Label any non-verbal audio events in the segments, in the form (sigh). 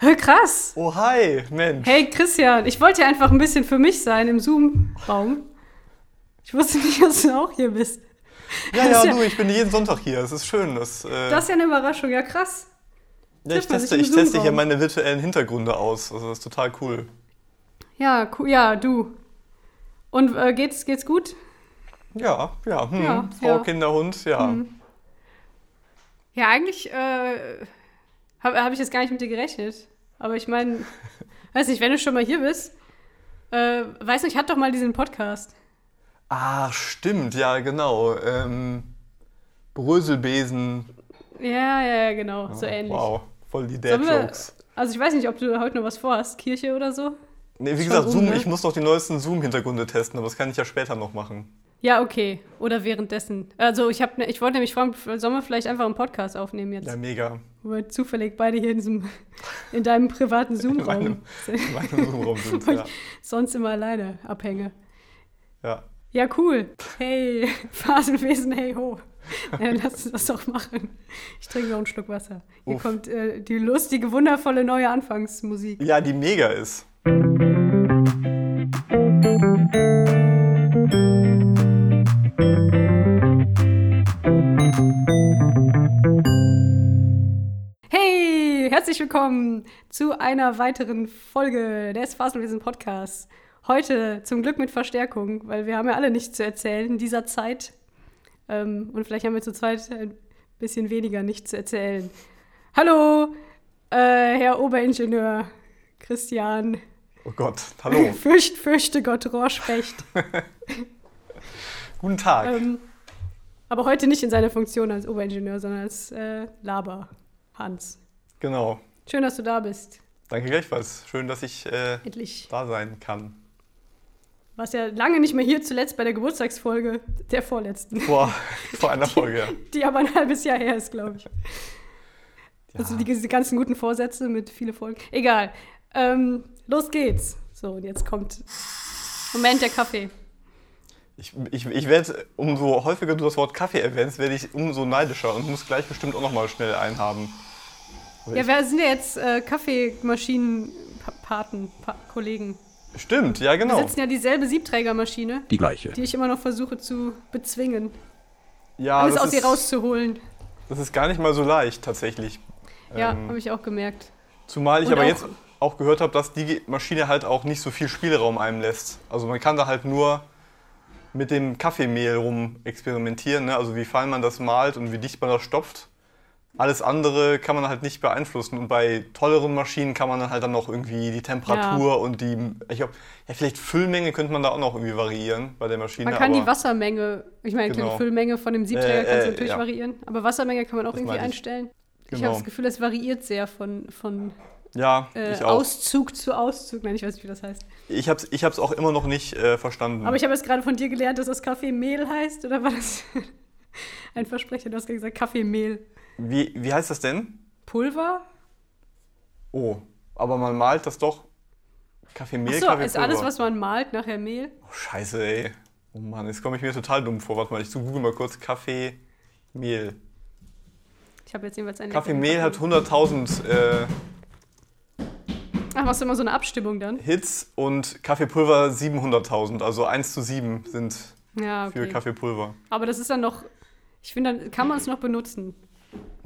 Krass. Oh, hi, Mensch. Hey Christian, ich wollte ja einfach ein bisschen für mich sein im Zoom-Raum. Ich wusste nicht, dass du auch hier bist. Ja, ja, ja, du, ich bin jeden Sonntag hier. Es ist schön. Das, äh das ist ja eine Überraschung, ja krass. Ja, ich teste, ich teste hier meine virtuellen Hintergründe aus. Also das ist total cool. Ja, cool, ja, du. Und äh, geht's, geht's gut? Ja, ja. Hm. ja Frau, ja. Kinder, Hund, ja. Hm. Ja, eigentlich äh, habe hab ich jetzt gar nicht mit dir gerechnet. Aber ich meine, (laughs) weiß nicht, wenn du schon mal hier bist, äh, weiß nicht, ich hatte doch mal diesen Podcast. Ah, stimmt, ja, genau. Ähm, Bröselbesen. Ja, ja, genau, oh, so ähnlich. Wow, voll die Dad-Jokes. Also ich weiß nicht, ob du heute noch was vorhast, Kirche oder so? Nee, wie gesagt, Zoom, ne? ich muss noch die neuesten Zoom-Hintergründe testen, aber das kann ich ja später noch machen. Ja, okay. Oder währenddessen. Also ich, hab, ne, ich wollte nämlich fragen, sollen wir vielleicht einfach einen Podcast aufnehmen jetzt? Ja, mega. Wo wir zufällig beide hier in, diesem, in deinem privaten (laughs) Zoom-Raum sind. In meinem Zoom-Raum (laughs) sind, ja. sonst immer alleine abhänge. Ja. Ja, cool. Hey, (laughs) Phasenwesen, hey ho. Ja, lass uns das doch machen. Ich trinke noch einen Schluck Wasser. Hier Uff. kommt äh, die lustige, wundervolle neue Anfangsmusik. Ja, die mega ist. Herzlich willkommen zu einer weiteren Folge des Faselwesen Podcasts. Heute zum Glück mit Verstärkung, weil wir haben ja alle nichts zu erzählen in dieser Zeit. Ähm, und vielleicht haben wir zu zweit ein bisschen weniger nichts zu erzählen. Hallo, äh, Herr Oberingenieur Christian. Oh Gott, hallo. (laughs) Fürcht, fürchte Gott, Rohrspecht. (laughs) Guten Tag. Ähm, aber heute nicht in seiner Funktion als Oberingenieur, sondern als äh, Laber Hans. Genau. Schön, dass du da bist. Danke gleichfalls. Schön, dass ich äh, da sein kann. Warst ja lange nicht mehr hier, zuletzt bei der Geburtstagsfolge der vorletzten. Vor, vor einer (laughs) Folge, ja. Die, die aber ein halbes Jahr her ist, glaube ich. Ja. Also die, diese ganzen guten Vorsätze mit vielen Folgen. Egal. Ähm, los geht's. So, und jetzt kommt Moment der Kaffee. Ich, ich, ich werde, umso häufiger du das Wort Kaffee erwähnst, werde ich umso neidischer und muss gleich bestimmt auch nochmal schnell einhaben. Aber ja, wir sind ja jetzt äh, Kaffeemaschinenpaten, pa Kollegen. Stimmt, ja, genau. Wir sitzen ja dieselbe Siebträgermaschine. Die gleiche. Die ich immer noch versuche zu bezwingen. Ja, Alles aus ihr rauszuholen. Das ist gar nicht mal so leicht, tatsächlich. Ja, ähm, habe ich auch gemerkt. Zumal ich Und aber auch, jetzt auch gehört habe, dass die Maschine halt auch nicht so viel Spielraum einem lässt. Also man kann da halt nur mit dem Kaffeemehl rum experimentieren. Ne? Also wie fein man das malt und wie dicht man das stopft. Alles andere kann man halt nicht beeinflussen. Und bei tolleren Maschinen kann man dann halt dann noch irgendwie die Temperatur ja. und die, ich glaube, ja, vielleicht Füllmenge könnte man da auch noch irgendwie variieren bei der Maschine. Man kann die Wassermenge, ich meine, genau. die Füllmenge von dem Siebträger äh, kannst du natürlich ja. variieren, aber Wassermenge kann man auch das irgendwie einstellen. Genau. Ich habe das Gefühl, es variiert sehr von, von ja, äh, Auszug zu Auszug. Nein, ich weiß nicht, wie das heißt. Ich habe es ich auch immer noch nicht äh, verstanden. Aber ich habe jetzt gerade von dir gelernt, dass das Kaffeemehl heißt. Oder war das (laughs) ein Versprecher? Du hast gesagt Kaffeemehl. Wie, wie heißt das denn? Pulver? Oh, aber man malt das doch. Kaffeemehl, Achso, Kaffeepulver. ist alles, was man malt, nachher Mehl? Oh, scheiße, ey. Oh Mann, jetzt komme ich mir total dumm vor. Warte mal, ich google mal kurz Kaffeemehl. Ich habe jetzt jedenfalls eine. Kaffeemehl hat 100.000 äh, Ach, machst du immer so eine Abstimmung dann? Hits und Kaffeepulver 700.000, also 1 zu 7 sind ja, okay. für Kaffeepulver. Aber das ist dann noch, ich finde, dann kann man es noch benutzen.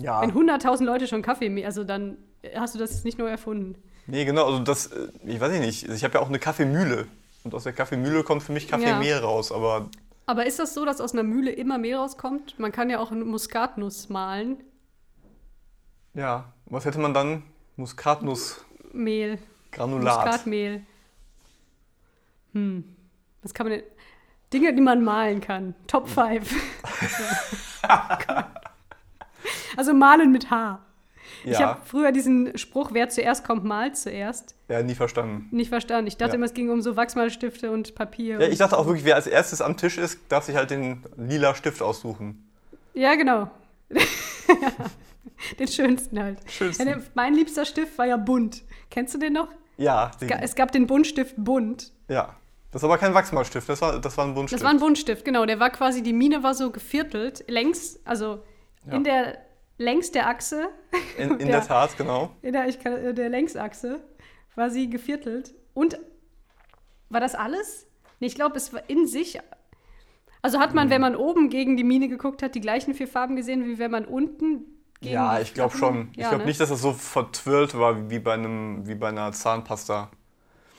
Ja. Wenn 100.000 Leute schon Kaffee, also dann hast du das nicht neu erfunden. Nee, genau, also das, äh, ich weiß nicht, ich habe ja auch eine Kaffeemühle. Und aus der Kaffeemühle kommt für mich Kaffeemehl ja. raus, aber... Aber ist das so, dass aus einer Mühle immer Mehl rauskommt? Man kann ja auch eine Muskatnuss mahlen. Ja, was hätte man dann? Muskatnuss... Mehl. Granulat. Muskatmehl. Hm. Was kann man denn? Dinge, die man malen kann. Top 5. (laughs) also malen mit H. Ja. Ich habe früher diesen Spruch, wer zuerst kommt, malt zuerst. Ja, nie verstanden. Nicht verstanden. Ich dachte ja. immer, es ging um so Wachsmalstifte und Papier. Ja, ich dachte auch wirklich, wer als erstes am Tisch ist, darf sich halt den lila Stift aussuchen. Ja, genau. (laughs) den schönsten halt. Schönsten. Ja, mein liebster Stift war ja bunt. Kennst du den noch? Ja. Den. Es gab den Buntstift bunt. Ja. Das war aber kein Wachsmalstift, das war, das war ein Buntstift. Das war ein Buntstift, genau. Der war quasi, die Mine war so geviertelt, längs, also ja. in der längs der Achse, In, in (laughs) der Tat, genau. in der, ich kann, der Längsachse, war sie geviertelt. Und war das alles? Nee, ich glaube, es war in sich. Also hat man, wenn man oben gegen die Mine geguckt hat, die gleichen vier Farben gesehen, wie wenn man unten gegen Ja, ich glaube schon. Ich Ja, glaube ne? nicht, dass das so vertwirrt war wie bei, einem, wie bei einer Zahnpasta.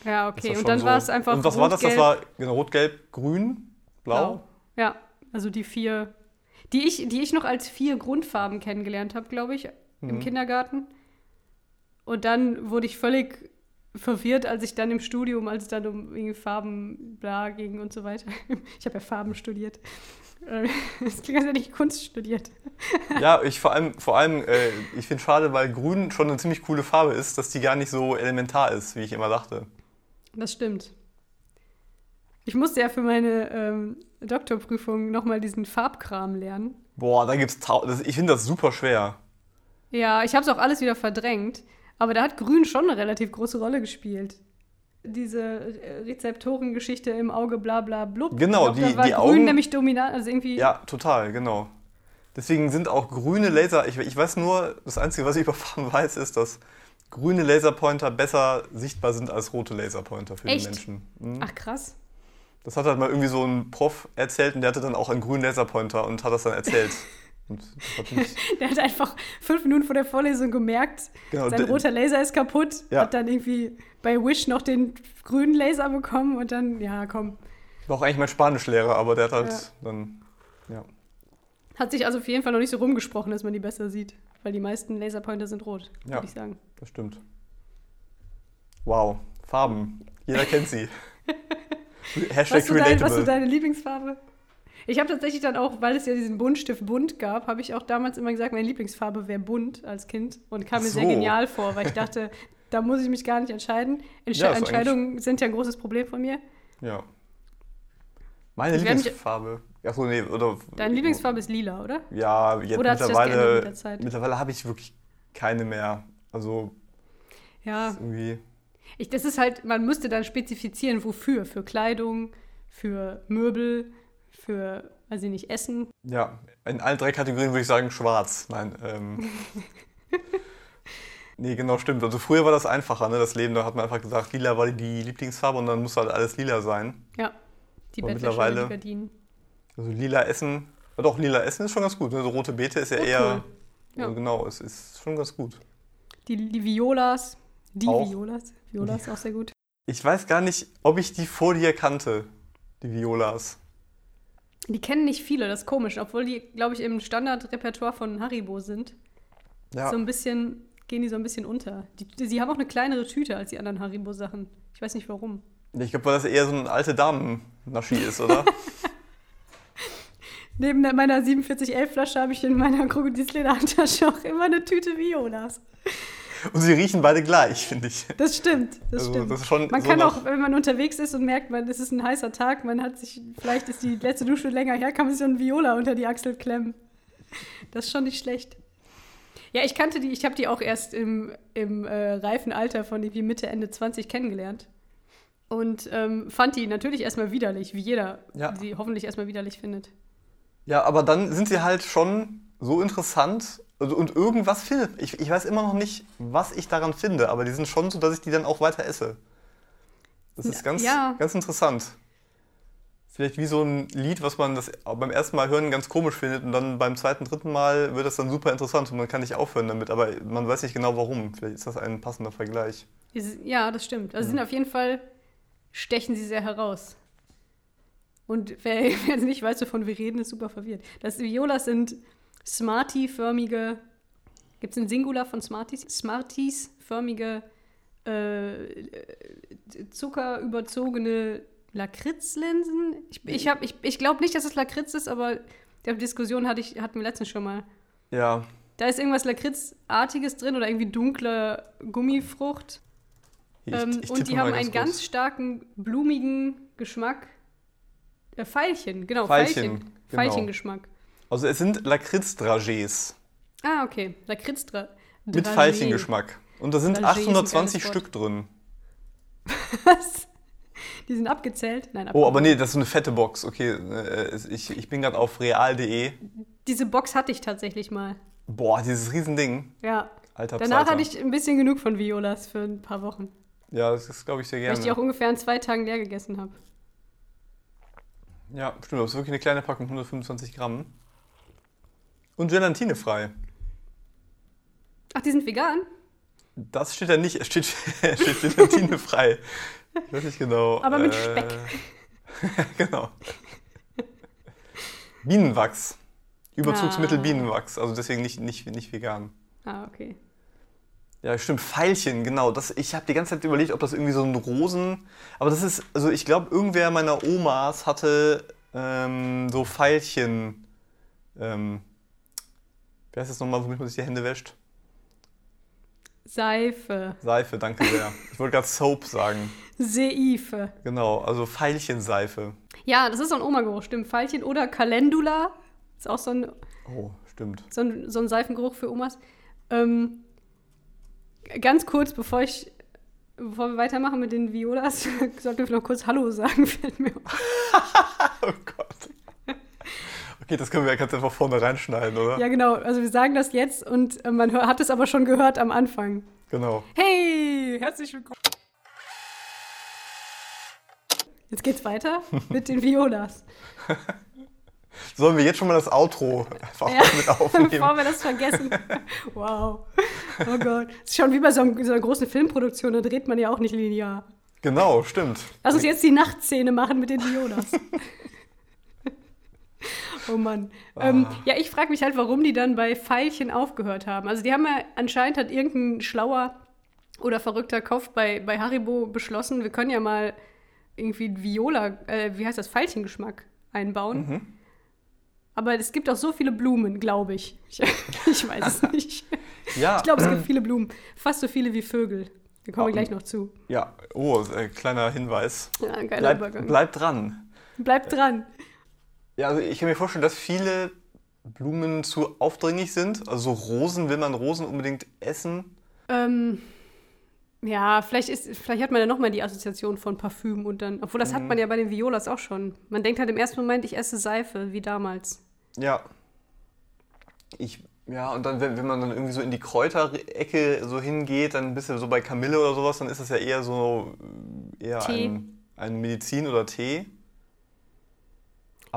Ja, Das okay. Und dann so. war es einfach. Und was war das? Das war genau, rot, gelb, grün, blau. Ja, also die vier, die ich, die ich noch als vier Grundfarben kennengelernt habe, glaube ich, Mhm. im Kindergarten. Und dann wurde ich völlig verwirrt, als ich dann im Studium, als es dann um irgendwie Farben bla ging und so weiter. (laughs) Ich habe ja Farben studiert. Äh, (laughs) Das klingt, als hätte ich Kunst studiert. (laughs) Ja, ich vor allem, vor allem äh, ich finde schade, weil grün schon eine ziemlich coole Farbe ist, dass die gar nicht so elementar ist, wie ich immer dachte. Das stimmt. Ich musste ja für meine ähm, Doktorprüfung nochmal diesen Farbkram lernen. Boah, da gibt's tau das, ich finde das super schwer. Ja, ich habe es auch alles wieder verdrängt, aber da hat Grün schon eine relativ große Rolle gespielt. Diese äh, Rezeptorengeschichte im Auge, bla bla blub. Genau, glaub, die- da war die Grün Augen- nämlich dominant, also irgendwie. Ja, total, genau. Deswegen sind auch grüne Laser, ich, ich weiß nur, das Einzige, was ich (laughs) über Farben weiß, ist, dass grüne Laserpointer besser sichtbar sind als rote Laserpointer für Echt? den Menschen. Mhm. Ach krass. Das hat halt mal irgendwie so ein Prof erzählt und der hatte dann auch einen grünen Laserpointer und hat das dann erzählt. (laughs) hat Der hat einfach fünf Minuten vor der Vorlesung gemerkt, genau, sein roter Laser ist kaputt, Ja. hat dann irgendwie bei Wish noch den grünen Laser bekommen und dann, ja, komm. war auch eigentlich mein Spanischlehrer, aber der hat halt Ja. dann, ja. Hat sich also auf jeden Fall noch nicht so rumgesprochen, dass man die besser sieht. Weil die meisten Laserpointer sind rot, Ja. würde ich sagen. Das stimmt. Wow, Farben. Jeder kennt sie. (laughs) Hashtag Was, dein, was ist deine Lieblingsfarbe? Ich habe tatsächlich dann auch, weil es ja diesen Buntstift bunt gab, habe ich auch damals immer gesagt, meine Lieblingsfarbe wäre bunt als Kind und kam Ach mir sehr so. genial vor, weil ich dachte, (laughs) da muss ich mich gar nicht entscheiden. Entsche Ja, Entscheidungen sind ja ein großes Problem von mir. ja. Meine Ich Lieblingsfarbe. Achso, nee, oder. Deine Lieblingsfarbe ist lila, oder? Ja, jetzt Oder hat sich das geändert mittlerweile. mit der Zeit? Mittlerweile habe ich wirklich keine mehr. Also Ja, ist irgendwie. Ich, das ist halt, man müsste dann spezifizieren, wofür. Für Kleidung, für Möbel, für, weiß ich nicht, Essen. Ja, in allen drei Kategorien würde ich sagen schwarz. Nein. Ähm, (laughs) nee, genau, stimmt. Also früher war das einfacher, ne? Das Leben, da hat man einfach gesagt, lila war die Lieblingsfarbe und dann musste halt alles lila sein. Ja, die Aber mittlerweile- die Gardinen. Also lila Essen. Ja, Doch, lila Essen ist schon ganz gut. Ne? So rote Beete ist ja Oh, eher. cool. Ja. Also genau, es ist schon ganz gut. Die, die Violas. Die Auch. Violas. Violas auch sehr gut. Ich weiß gar nicht, ob ich die vor dir kannte, die Violas. Die kennen nicht viele, das ist komisch, obwohl die, glaube ich, im Standardrepertoire von Haribo sind. Ja, So ein bisschen, gehen die so ein bisschen unter. Die, sie haben auch eine kleinere Tüte als die anderen Haribo-Sachen. Ich weiß nicht warum. ich glaube, weil das eher so ein alte Damen-Naschi ist, oder? (laughs) Neben meiner 4711-Flasche habe ich in meiner Krokodilslederhandtasche auch immer eine Tüte Violas. Und sie riechen beide gleich, finde ich. Das stimmt, das also, stimmt. das Man so kann auch, wenn man unterwegs ist und merkt, man, es ist ein heißer Tag, man hat sich, vielleicht ist die letzte Dusche länger her, kann man sich so ein Viola unter die Achsel klemmen. Das ist schon nicht schlecht. Ja, ich kannte die, ich habe die auch erst im, im äh, reifen Alter von irgendwie Mitte, Ende 20 kennengelernt. Und ähm, fand die natürlich erstmal widerlich, wie jeder Ja. sie hoffentlich erstmal widerlich findet. Ja, aber dann sind sie halt schon so interessant und irgendwas findet. Ich, ich weiß immer noch nicht, was ich daran finde, aber die sind schon so, dass ich die dann auch weiter esse. Das ist ganz, Ja. ganz interessant. Vielleicht wie so ein Lied, was man das beim ersten Mal hören ganz komisch findet und dann beim zweiten, dritten Mal wird das dann super interessant und man kann nicht aufhören damit, aber man weiß nicht genau warum. Vielleicht ist das ein passender Vergleich. Ja, das stimmt. Also sie sind auf jeden Fall, stechen sie sehr heraus. Und wer, (laughs) wer nicht weiß, wovon wir reden, ist super verwirrt. Das Violas sind Smartie-förmige, gibt es ein Singular von Smarties? Smarties-förmige, äh, zuckerüberzogene Lakritzlinsen. Ich, ich, hab- ich, ich glaube nicht, dass es Lakritz ist, aber die Diskussion hatte ich, hatten wir letztens schon mal. Ja, Da ist irgendwas Lakritzartiges drin oder irgendwie dunkle Gummifrucht. ich, Ähm, ich und die haben einen ganz kurz. starken, blumigen Geschmack. Äh, Veilchen, genau, Veilchen, Veilchen. genau. Veilchengeschmack. Also es sind Lakritz-Dragés Ah, okay. Lakritzdra. mit. Veilchengeschmack. Und da sind Dragé ist ein 820 geiles Wort. Stück drin. (laughs) Was? Die sind abgezählt? Nein, Oh, aber abgezählt. nee, das ist so eine fette Box. Okay, äh, ich, ich bin gerade auf real.de. Diese Box hatte ich tatsächlich mal. Boah, dieses Riesending. Ja. Alter Danach Psalter. hatte ich ein bisschen genug von Violas für ein paar Wochen. Ja, das ist, glaube ich, sehr Weil ich die auch gerne. ungefähr in zwei Tagen leer gegessen habe. Ja, stimmt. Das ist wirklich eine kleine Packung, 125 Gramm. Und gelatinefrei. Ach, die sind vegan? Das steht da nicht. Es steht, (laughs) steht gelatinefrei. Ich weiß nicht genau. Aber mit Speck. (laughs) genau. Bienenwachs. Überzugsmittel Ah. Bienenwachs. Also deswegen nicht, nicht, nicht vegan. Ah, okay. Ja, stimmt. Veilchen, genau. Das, ich habe die ganze Zeit überlegt, ob das irgendwie so ein Rosen. Aber das ist, also ich glaube, irgendwer meiner Omas hatte ähm, so Veilchen. Ähm, wie heißt das nochmal, womit man sich die Hände wäscht? Seife. Seife, danke sehr. Ich wollte gerade Soap sagen. Seife. Genau, also Veilchenseife. Ja, das ist so ein Oma-Geruch, stimmt. Veilchen oder Calendula. Ist auch so ein, Oh, stimmt. so ein, so ein Seifengeruch für Omas. Ähm, ganz kurz, bevor ich bevor wir weitermachen mit den Violas, (laughs) sollten wir noch kurz Hallo sagen, (laughs) fällt mir auf. (laughs) Oh Gott. Okay, das können wir ja ganz einfach vorne reinschneiden, oder? Ja, genau. Also wir sagen das jetzt und äh, man hat es aber schon gehört am Anfang. Genau. Hey, herzlich willkommen. Jetzt geht's weiter (laughs) mit den Violas. (laughs) Sollen wir jetzt schon mal das Outro einfach Ja, mit aufnehmen? Bevor wir das vergessen. (laughs) Wow. Oh Gott. Das ist schon wie bei so, einem, so einer großen Filmproduktion, da dreht man ja auch nicht linear. Genau, stimmt. Lass uns jetzt die Nachtszene machen mit den Violas. Oh Mann. Ähm, Ah. ja, ich frage mich halt, warum die dann bei Pfeilchen aufgehört haben. Also die haben ja anscheinend hat irgendein schlauer oder verrückter Kopf bei, bei Haribo beschlossen, wir können ja mal irgendwie Viola, äh, wie heißt das, Veilchengeschmack einbauen. Mhm. Aber es gibt auch so viele Blumen, glaube ich. ich. (laughs) Ich weiß es nicht. Ja, Ich glaube, es gibt viele Blumen. Fast so viele wie Vögel. Da kommen wir Oh. gleich noch zu. ja. Oh, äh, kleiner Hinweis. Ja, geiler Bleib, Übergang. bleib dran. Bleibt dran. Ja, also ich kann mir vorstellen, dass viele Blumen zu aufdringlich sind. Also so Rosen, will man Rosen unbedingt essen? Ähm, ja, vielleicht, ist, vielleicht hat man ja nochmal die Assoziation von Parfüm und dann, obwohl das hat man ja bei den Violas auch schon. Man denkt halt im ersten Moment, ich esse Seife, wie damals. Ja. Ich, ja, und dann, wenn, wenn man dann irgendwie so in die Kräuterecke so hingeht, dann bist du so bei Kamille oder sowas, dann ist das ja eher so eher Tee. ein, ein Medizin oder Tee.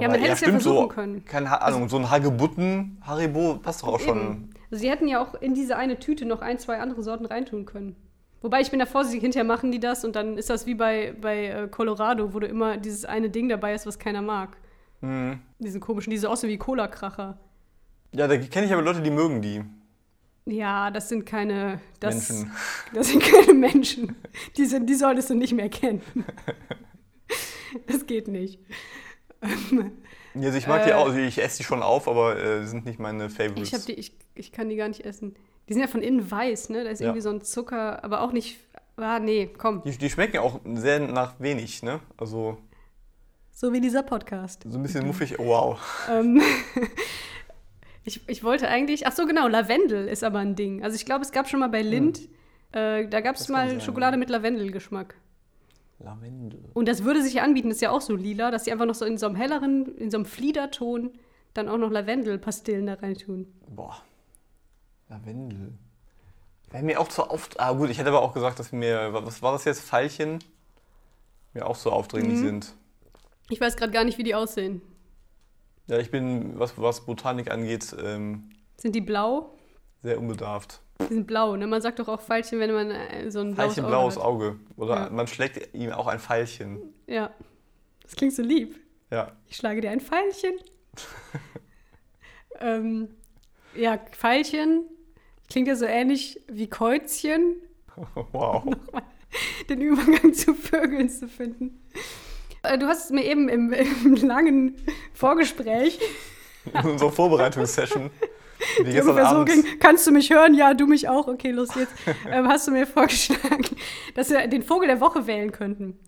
Ja, man hätte es ja versuchen so, können. Keine Ahnung, so ein Hagebutten, Haribo passt doch auch schon. Eben. Also sie hätten ja auch in diese eine Tüte noch ein, zwei andere Sorten reintun können. Wobei ich bin da vorsichtig, hinterher machen die das und dann ist das wie bei, bei äh, Colorado, wo du immer dieses eine Ding dabei ist, was keiner mag. Mhm. Diesen komischen, diese aussehen wie Cola-Kracher. Ja, da kenne ich aber Leute, die mögen die. Ja, das sind keine das, Menschen. (laughs) Das sind keine Menschen. Die, sind, die solltest du nicht mehr kennen. (laughs) Das geht nicht. Ja, Also ich mag Äh, die auch, also ich esse die schon auf, aber äh, sind nicht meine Favorites. Ich, hab die, ich, ich kann die gar nicht essen. Die sind ja von innen weiß, ne? Da ist Ja. irgendwie so ein Zucker, aber auch nicht. Ah, nee, komm. die, die schmecken auch sehr nach wenig, ne? Also So wie dieser Podcast. so ein bisschen muffig. Oh, wow. Ähm, (laughs) ich, ich wollte eigentlich. Ach so, genau, Lavendel ist aber ein Ding. Also ich glaube, es gab schon mal bei Lind. Äh, da gab es Hm. Mal sein, Schokolade mit Lavendelgeschmack. Lavendel. Und das würde sich ja anbieten, ist ja auch so lila, dass sie einfach noch so in so einem helleren, in so einem Fliederton dann auch noch Lavendelpastillen da reintun. Boah. Lavendel. Wäre mir auch zu oft. Ah, gut, ich hätte aber auch gesagt, dass mir. Was war das jetzt? Veilchen? Mir auch so aufdringlich Mhm. sind. Ich weiß gerade gar nicht, wie die aussehen. Ja, ich bin, was, was Botanik angeht, ähm, Sind die blau? sehr unbedarft. Die sind blau, ne? Man sagt doch auch Veilchen, wenn man äh, so ein blaues Veilchen, Auge blaues hat. Auge. Oder Ja. man schlägt ihm auch ein Pfeilchen. Ja. Das klingt so lieb. Ja. Ich schlage dir ein Pfeilchen. (laughs) ähm, ja, Pfeilchen klingt ja so ähnlich wie Käuzchen, (laughs) Wow. den Übergang zu Vögeln zu finden. Äh, Du hast es mir eben im, (laughs) im langen Vorgespräch, In unserer Vorbereitungssession. Wie die ungefähr so ging, kannst du mich hören? Ja, du mich auch. Okay, los jetzt. (laughs) ähm, hast du mir vorgeschlagen, (laughs) dass wir den Vogel der Woche wählen könnten.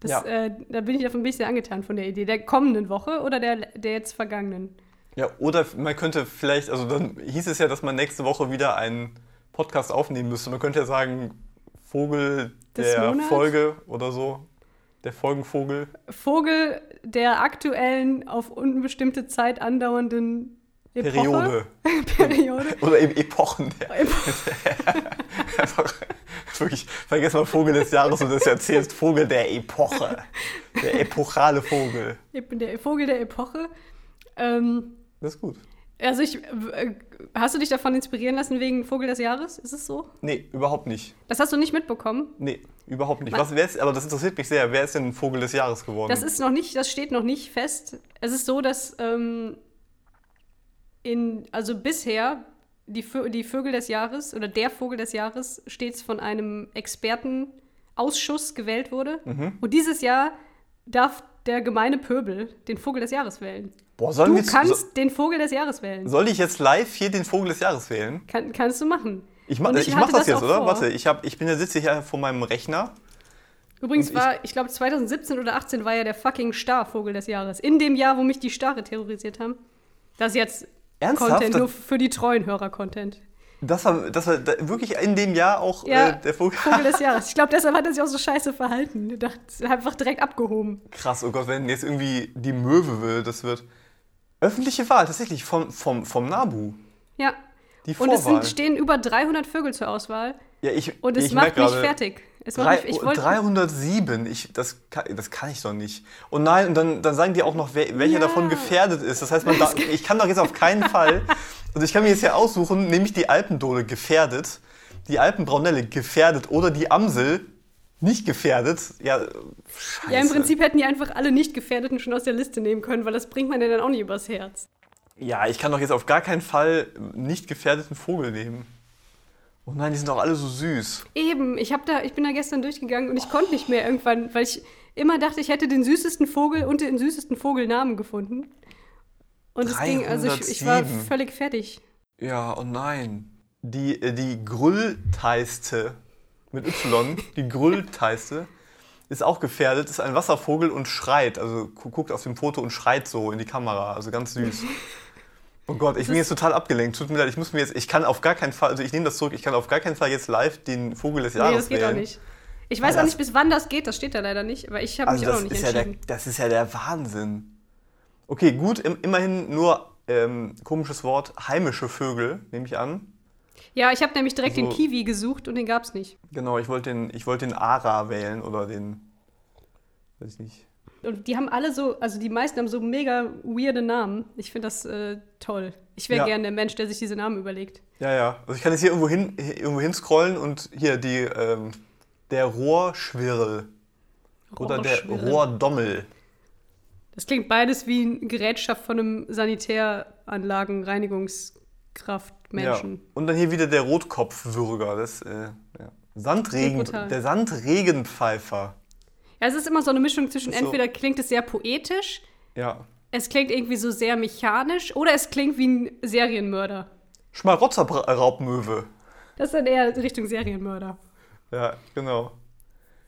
Das, Ja. äh, da bin ich davon ein bisschen angetan von der Idee. Der kommenden Woche oder der, der jetzt vergangenen? Ja, oder man könnte vielleicht, also dann hieß es ja, dass man nächste Woche wieder einen Podcast aufnehmen müsste. Man könnte ja sagen, Vogel Des der Monats? Folge oder so. Der Folgenvogel. Vogel der aktuellen, auf unbestimmte Zeit andauernden Epoche? Periode. (laughs) Periode. Oder eben Epochen. (laughs) Einfach wirklich, vergiss mal Vogel des Jahres und das erzählst Vogel der Epoche. Der epochale Vogel. Ich bin der Vogel der Epoche. Ähm, Das ist gut. also ich, äh, hast du dich davon inspirieren lassen wegen Vogel des Jahres? Ist es so? Nee, überhaupt nicht. Das hast du nicht mitbekommen? Nee, überhaupt nicht. Was, wer ist, aber das interessiert mich sehr. Wer ist denn Vogel des Jahres geworden? Das ist noch nicht, das steht noch nicht fest. Es ist so, dass ähm, in, also bisher die, die Vögel des Jahres oder der Vogel des Jahres stets von einem Expertenausschuss gewählt wurde. Mhm. Und dieses Jahr darf der gemeine Pöbel den Vogel des Jahres wählen. Boah, sollen Du wir kannst so, den Vogel des Jahres wählen. soll ich jetzt live hier den Vogel des Jahres wählen? Kann, kannst du machen. Ich, ma ich, ich mach das, das jetzt, oder? vor. Warte, ich, hab, ich bin ja sitze hier vor meinem Rechner. Übrigens Und ich- war, ich glaube, 2017 oder 18 war ja der fucking Star-Vogel des Jahres. In dem Jahr, wo mich die Starre terrorisiert haben. Das ist jetzt Ernsthaft? Content, nur für die treuen Hörer-Content. Das war, das war wirklich in dem Jahr auch Ja, äh, der Vogel. Vogel des (laughs) Jahres. Ich glaube, deshalb hat er sich auch so scheiße verhalten. Er dachte, einfach direkt abgehoben. Krass, oh Gott, wenn jetzt irgendwie die Möwe will, das wird. Öffentliche Wahl, tatsächlich, vom, vom, vom NABU. Ja. Die Und es Vorwahl. sind, stehen über 300 Vögel zur Auswahl. Ja, ich, Und es ich macht mich fertig. Es macht mich, ich wollte, 307, ich, das, kann, das kann ich doch nicht. Und nein, und dann, dann sagen die auch noch, wer, welcher Ja. davon gefährdet ist. Das heißt, man da, (laughs) ich kann doch jetzt auf keinen (laughs) Fall, also ich kann mir jetzt hier aussuchen, nämlich die Alpendole gefährdet, die Alpenbraunelle gefährdet oder die Amsel nicht gefährdet. Ja, scheiße. ja, im Prinzip hätten die einfach alle nicht Gefährdeten schon aus der Liste nehmen können, weil das bringt man ja dann auch nicht übers Herz. Ja, ich kann doch jetzt auf gar keinen Fall nicht gefährdeten Vogel nehmen. Oh nein, die sind doch alle so süß. Eben, ich, hab da, ich bin da gestern durchgegangen und ich konnte nicht mehr irgendwann, weil ich immer dachte, ich hätte den süßesten Vogel und den süßesten Vogelnamen gefunden. Und es ging, also ich, ich war 307. völlig fertig. Ja, oh nein. Die, äh, die Grüllteiste mit Y, die Grüllteiste, ist auch gefährdet, ist ein Wasservogel und schreit. Also gu- guckt auf dem Foto und schreit so in die Kamera. Also ganz süß. Oh Gott, ich bin jetzt total abgelenkt. Tut mir leid, ich muss mir jetzt, ich kann auf gar keinen Fall, also ich nehme das zurück, ich kann auf gar keinen Fall jetzt live den Vogel des Jahres Nee, das geht wählen. auch nicht. Ich weiß Weil auch nicht, bis wann das geht, das steht da leider nicht, aber ich habe Also mich auch noch nicht ist, ja der, entschieden. das ist ja der Wahnsinn. Okay, gut, im, immerhin nur, ähm, komisches Wort, heimische Vögel, nehme ich an. Ja, ich habe nämlich direkt den Also- Kiwi gesucht und den gab's nicht. Genau, ich wollte den, ich wollte den Ara wählen oder den, weiß ich nicht. Und die haben alle so, also die meisten haben so mega weirde Namen. Ich finde das äh, toll. Ich wäre Ja. gerne der Mensch, der sich diese Namen überlegt. Ja, ja. Also ich kann jetzt hier irgendwo hin, irgendwo hinscrollen und hier die, ähm, der Rohrschwirl oder der. Rohrdommel. Das klingt beides wie ein Gerätschaft von einem Sanitäranlagen-Reinigungskraftmenschen. Ja. Und dann hier wieder der Rotkopfwürger. Das, äh, ja. Sandregen, Brutal. der Sandregenpfeifer. Ja, es ist immer so eine Mischung zwischen So. entweder klingt es sehr poetisch, Ja. es klingt irgendwie so sehr mechanisch oder es klingt wie ein Serienmörder. Schmarotzerraubmöwe. Das ist dann eher Richtung Serienmörder. Ja, genau.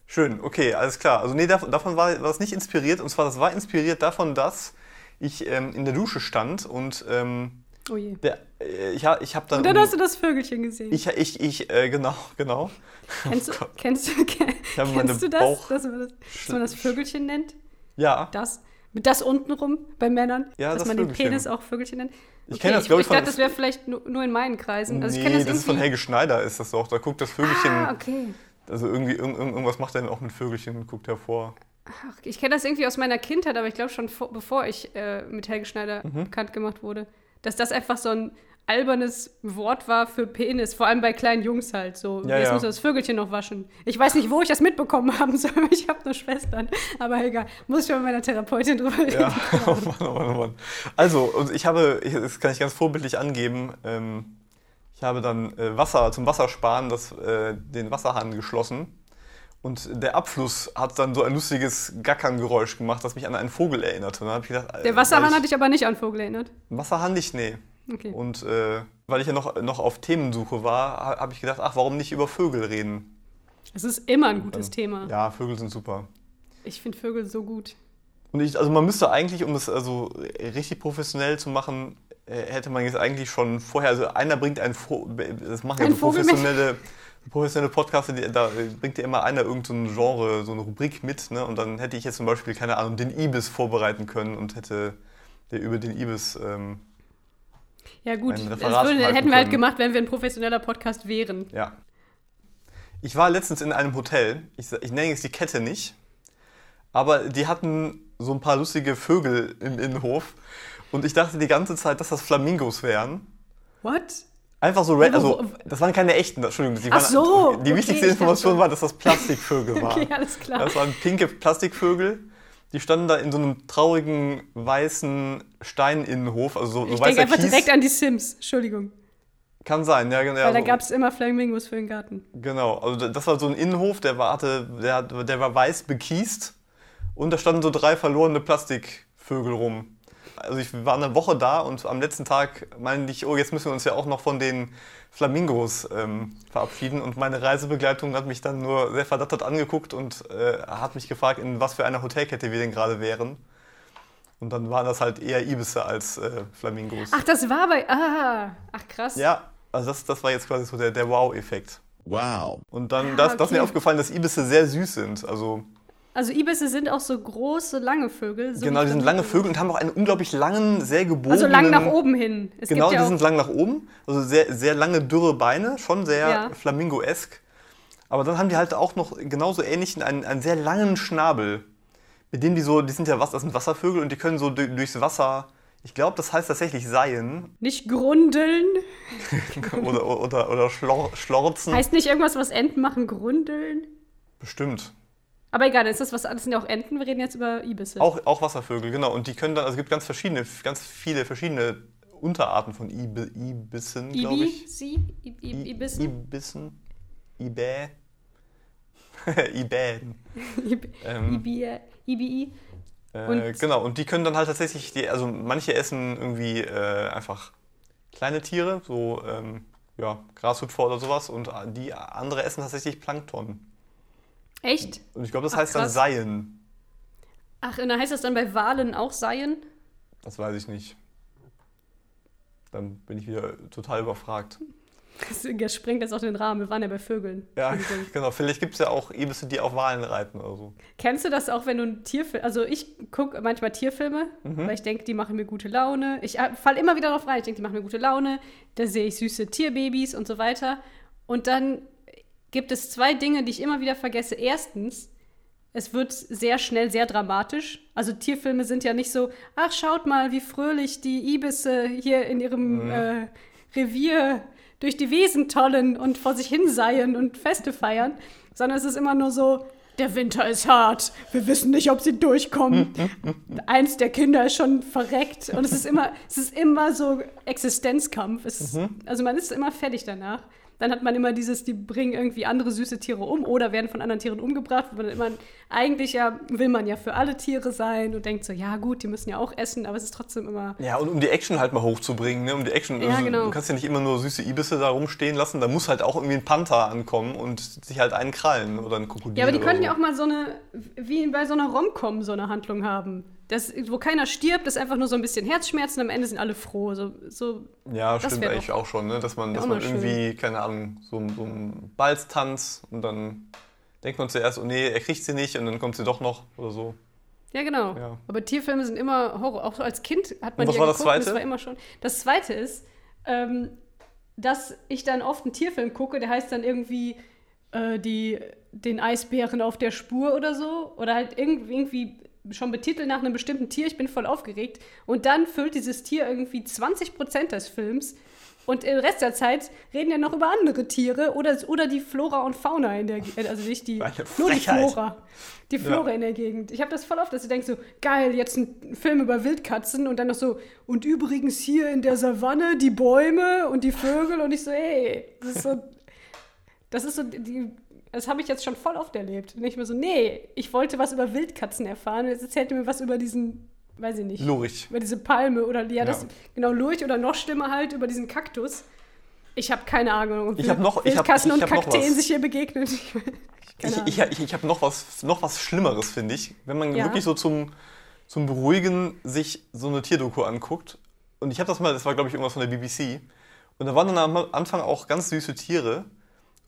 Schön, okay, alles klar. Also nee, davon, davon war, war es nicht inspiriert. Und zwar, das war inspiriert davon, dass ich ähm, in der Dusche stand und ähm, Oh je. der, äh, ich, ha- ich habe dann... Und dann hast du das Vögelchen gesehen. ich, ich, ich, äh, genau, genau. kennst, (laughs) du, Oh kennst, du, kenn, habe kennst du das, Bauch- dass man das, dass man das Vögelchen nennt? Ja, Das? Mit das untenrum bei Männern? Ja, dass das man den. Penis auch Vögelchen nennt? Ich kenn das, glaub ich, ich dachte, das wäre vielleicht nur, in meinen Kreisen. Also ich nee, kenn das, das, ist von Helge Schneider, ist das doch. Da guckt das Vögelchen, Ah, okay. also irgendwie irgend, irgend- irgendwas macht er dann auch mit Vögelchen, guckt hervor. Ach, ich kenne das irgendwie aus meiner Kindheit, aber ich glaube schon vor, bevor ich äh, mit Helge Schneider Mhm. bekannt gemacht wurde, dass das einfach so ein albernes Wort war für Penis, vor allem bei kleinen Jungs halt. So, Ja, jetzt ja. muss das Vögelchen noch waschen. Ich weiß nicht, wo ich das mitbekommen haben soll, (laughs) ich habe nur Schwestern. Aber egal, muss ich mal mit meiner Therapeutin drüber reden. Ja, (laughs) oh Mann, oh Mann, oh Mann. Also, und ich habe, das kann ich ganz vorbildlich angeben, ähm, ich habe dann äh, Wasser, zum Wassersparen das, äh, den Wasserhahn geschlossen. Und der Abfluss hat dann so ein lustiges Gackerngeräusch gemacht, das mich an einen Vogel erinnerte. Und dann ich gedacht, äh, Der Wasserhahn weil hat ich, dich aber nicht an Vogel erinnert. Wasserhahn nicht, nee. Okay. Und äh, weil ich ja noch, noch auf Themensuche war, ha- habe ich gedacht, ach, warum nicht über Vögel reden? Es ist immer ein gutes Thema. Ja, Vögel sind super. Ich finde Vögel so gut. Und ich, also man müsste eigentlich, um das also richtig professionell zu machen, äh, hätte man jetzt eigentlich schon vorher, also einer bringt einen, Vo das machen ja so Vogel mit- professionelle, Podcaster, die, da bringt ja immer einer irgendein so Genre, so eine Rubrik mit, ne? Und dann hätte ich jetzt zum Beispiel, keine Ahnung, den Ibis vorbereiten können und hätte der über den Ibis, ähm, Ja, gut, das würde, hätten wir halt gemacht, wenn wir ein professioneller Podcast wären. Ja. Ich war letztens in einem Hotel, ich, ich nenne jetzt die Kette nicht, aber die hatten so ein paar lustige Vögel im Innenhof und ich dachte die ganze Zeit, dass das Flamingos wären. What? Einfach so, wo- also das waren keine echten, Entschuldigung, die Ach waren, so, die okay, wichtigste ich Information war, dass das Plastikvögel (laughs) waren. Okay, alles klar. Das waren pinke Plastikvögel. Die standen da in so einem traurigen weißen Steininnenhof, also so, so Ich denke einfach Kies. direkt an die Sims. Entschuldigung. Kann sein, ja, genau. Weil da gab es immer Flamingos für den Garten. Genau, also das war so ein Innenhof, der war, hatte, der, der war weiß bekiest und da standen so drei verlorene Plastikvögel rum. Also ich war eine Woche da und am letzten Tag meinte ich, oh, jetzt müssen wir uns ja auch noch von den Flamingos ähm, verabschieden und meine Reisebegleitung hat mich dann nur sehr verdattert angeguckt und äh, hat mich gefragt, in was für einer Hotelkette wir denn gerade wären. Und dann waren das halt eher Ibisse als äh, Flamingos. Ach, das war bei. Ah, ach krass. Ja, also das, das war jetzt quasi so der, der Wow-Effekt. Wow. Und dann, Ah, das, das ist mir okay. aufgefallen, dass Ibisse sehr süß sind. Also Also Ibisse sind auch so große, lange Vögel. So genau, die sind lange Vögel und haben auch einen unglaublich langen, sehr gebogenen... Also lang nach oben hin. Es Genau, ja die sind lang nach oben. Also sehr, sehr lange, dürre Beine, schon sehr Ja. Flamingo-esk. Aber dann haben die halt auch noch genauso ähnlichen, einen, einen sehr langen Schnabel. Mit dem die so, die sind ja was, das sind Wasservögel und die können so du- durchs Wasser, ich glaube, das heißt tatsächlich seien nicht grundeln. (laughs) oder, oder, oder schlor, schlorzen. Heißt nicht irgendwas, was Enten machen, grundeln? Bestimmt. Aber egal, ist das was, das sind ja auch Enten. Wir reden jetzt über Ibisse. Auch, auch Wasservögel, genau. Und die können dann, also es gibt ganz verschiedene, ganz viele verschiedene Unterarten von Ibi, Ibissen, glaube ich. sie, I, Ibissen. Ibissen. Ibä. (laughs) Ibän. Ibi, Ähm, Ibi, Ibi. Äh, genau, und die können dann halt tatsächlich, die, also manche essen irgendwie äh, einfach kleine Tiere, so ähm, ja, Grashüpfer oder sowas, und die andere essen tatsächlich Plankton. Echt? Und ich glaube, das Ach, heißt dann krass. Seien. Ach, und dann heißt das dann bei Walen auch Seien? Das weiß ich nicht. Dann bin ich wieder total überfragt. Das sprengt jetzt auch den Rahmen. Wir waren ja bei Vögeln. Ja, (laughs) genau. Vielleicht gibt es ja auch Ibisse, die auf Walen reiten oder so. Kennst du das auch, wenn du einen Tierfilm. Also, ich gucke manchmal Tierfilme, Mhm. weil ich denke, die machen mir gute Laune. Ich falle immer wieder darauf rein. Ich denke, die machen mir gute Laune. Da sehe ich süße Tierbabys und so weiter. Und dann gibt es zwei Dinge, die ich immer wieder vergesse. Erstens, es wird sehr schnell sehr dramatisch. Also Tierfilme sind ja nicht so, ach, schaut mal, wie fröhlich die Ibisse hier in ihrem Mhm. äh, Revier durch die Wiesen tollen und vor sich hin seien und Feste feiern, sondern es ist immer nur so, der Winter ist hart, wir wissen nicht, ob sie durchkommen. (laughs) Eins der Kinder ist schon verreckt und es ist immer, es ist immer so Existenzkampf. Ist, Also man ist immer fertig danach. Dann hat man immer dieses, die bringen irgendwie andere süße Tiere um oder werden von anderen Tieren umgebracht. wo man immer, eigentlich ja, will man ja für alle Tiere sein und denkt so, ja gut, die müssen ja auch essen, aber es ist trotzdem immer. Ja, und um die Action halt mal hochzubringen, ne? um die Action, Ja, genau. du kannst ja nicht immer nur süße Ibisse da rumstehen lassen, da muss halt auch irgendwie ein Panther ankommen und sich halt einen krallen oder ein Krokodil Ja, aber die könnten so. ja auch mal so eine, wie bei so einer Rom-Com so eine Handlung haben. Das, wo keiner stirbt, ist einfach nur so ein bisschen Herzschmerzen, am Ende sind alle froh. So, so Ja, Das stimmt eigentlich doch- auch schon, ne? dass man, dass auch man mal schön. irgendwie, keine Ahnung, so, so einen Balztanz und dann denkt man zuerst, oh nee, er kriegt sie nicht und dann kommt sie doch noch oder so. Ja, genau. Ja. Aber Tierfilme sind immer Horror. Auch so als Kind hat man Und was die ja war das geguckt und Zweite? war immer schon. Das zweite ist, ähm, dass ich dann oft einen Tierfilm gucke, der heißt dann irgendwie äh, die, den Eisbären auf der Spur oder so. Oder halt irgendwie, irgendwie schon betitelt nach einem bestimmten Tier. Ich bin voll aufgeregt. Und dann füllt dieses Tier irgendwie 20% des Films. Und den Rest der Zeit reden ja noch über andere Tiere oder, oder die Flora und Fauna in der Gegend. Also nicht die, nur die. Flora. Die Flora in der Gegend. Ich habe das voll oft, dass du denkst so, geil, jetzt ein Film über Wildkatzen und dann noch so, und übrigens hier in der Savanne die Bäume und die Vögel und ich so, ey, das ist so, das ist so, die, das habe ich jetzt schon voll oft erlebt. Und ich mir so, nee, ich wollte was über Wildkatzen erfahren jetzt erzählt ihr mir was über diesen, weiß ich nicht, Lurch. über diese Palme oder, ja, das, Ja. genau, Lurch oder noch schlimmer halt, über diesen Kaktus. Ich habe keine Ahnung, Ich hab noch- ich hab- Wildkatzen ich und hab Kakteen sich hier begegnen. Keine Ich, Ahnung. ich, ich habe noch was, noch was Schlimmeres, finde ich. Wenn man Ja. wirklich so zum, zum Beruhigen sich so eine Tierdoku anguckt. Und ich habe das mal, das war glaube ich irgendwas von der BBC. Und da waren dann am Anfang auch ganz süße Tiere.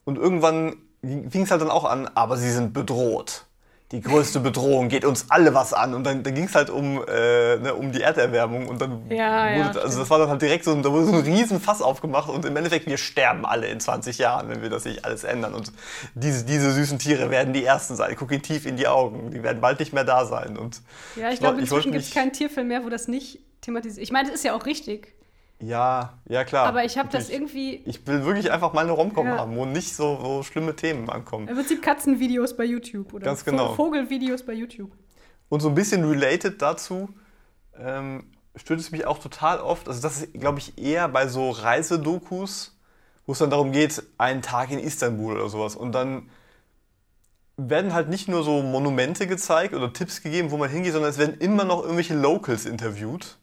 Und irgendwann fing es halt dann auch an, aber sie sind bedroht. die größte Bedrohung geht uns alle was an. Und dann, dann ging es halt um, äh, ne, um die Erderwärmung. Und dann Ja, ja, wurde, also stimmt. das war dann halt direkt so, ein- da wurde so ein riesen Fass aufgemacht. Und im Endeffekt, wir sterben alle in 20 Jahren, wenn wir das nicht alles ändern. Und diese, diese süßen Tiere werden die Ersten sein. Guck ihnen tief in die Augen. Die werden bald nicht mehr da sein. Und Ja, ich woll- glaube, inzwischen gibt es keinen Tierfilm mehr, wo das nicht thematisiert Ich meine, das ist ja auch richtig. Ja, ja klar. Aber ich habe das irgendwie. Ich will wirklich einfach mal eine Romcom Ja. haben, wo nicht so, so schlimme Themen ankommen. Im Prinzip Katzenvideos bei YouTube oder Ganz genau. Vogelvideos bei YouTube. Und so ein bisschen related dazu ähm, stört es mich auch total oft. Also das ist, glaube ich, eher bei so Reisedokus, wo es dann darum geht, einen Tag in Istanbul oder sowas. Und dann werden halt nicht nur so Monumente gezeigt oder Tipps gegeben, wo man hingeht, sondern es werden immer noch irgendwelche Locals interviewt,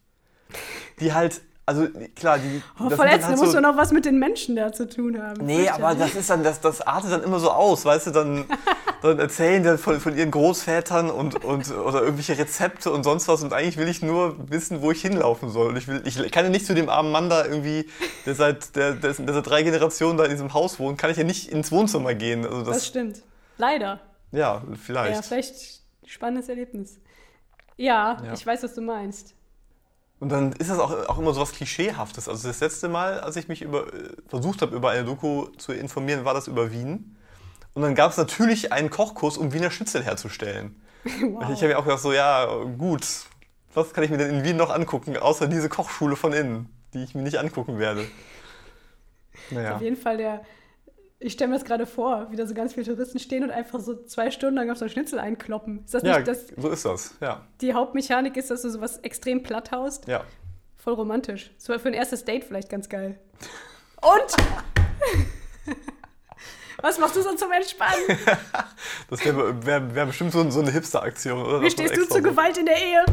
die halt, also klar, die... Oh, da halt musst so- du noch was mit den Menschen da zu tun haben. Nee, aber das ist dann, das, das artet dann immer so aus, weißt du, dann, (laughs) dann erzählen die dann von, von ihren Großvätern und, und oder irgendwelche Rezepte und sonst was und eigentlich will ich nur wissen, wo ich hinlaufen soll. Und ich, will, ich kann ja nicht zu dem armen Mann da irgendwie, der seit, der, der, der seit drei Generationen da in diesem Haus wohnt, kann ich ja nicht ins Wohnzimmer gehen. Also Das das, stimmt. Leider. ja, Ja, vielleicht. vielleicht spannendes Erlebnis. Ja, Ja. ich weiß, was du meinst. Und dann ist das auch, auch immer so was Klischeehaftes. Also das letzte Mal, als ich mich über, versucht habe, über eine Doku zu informieren, war das über Wien. Und dann gab es natürlich einen Kochkurs, um Wiener Schnitzel herzustellen. (laughs) Wow. Ich habe mir auch gedacht, so, ja, gut, was kann ich mir denn in Wien noch angucken, außer diese Kochschule von innen, die ich mir nicht angucken werde. Naja. Auf jeden Fall der. Ich stelle mir das gerade vor, wie da so ganz viele Touristen stehen und einfach so zwei Stunden lang auf so ein Schnitzel einkloppen. Ist das Ja, nicht das, so ist das, ja. die Hauptmechanik ist, dass du sowas extrem platt haust? ja. Voll romantisch. Das war für ein erstes Date vielleicht ganz geil. (laughs) Und? Was machst du so zum Entspannen? (laughs) Das wäre wär, wär bestimmt so, so eine Hipster-Aktion, oder? Wie stehst du zur Gewalt in der Ehe? (laughs)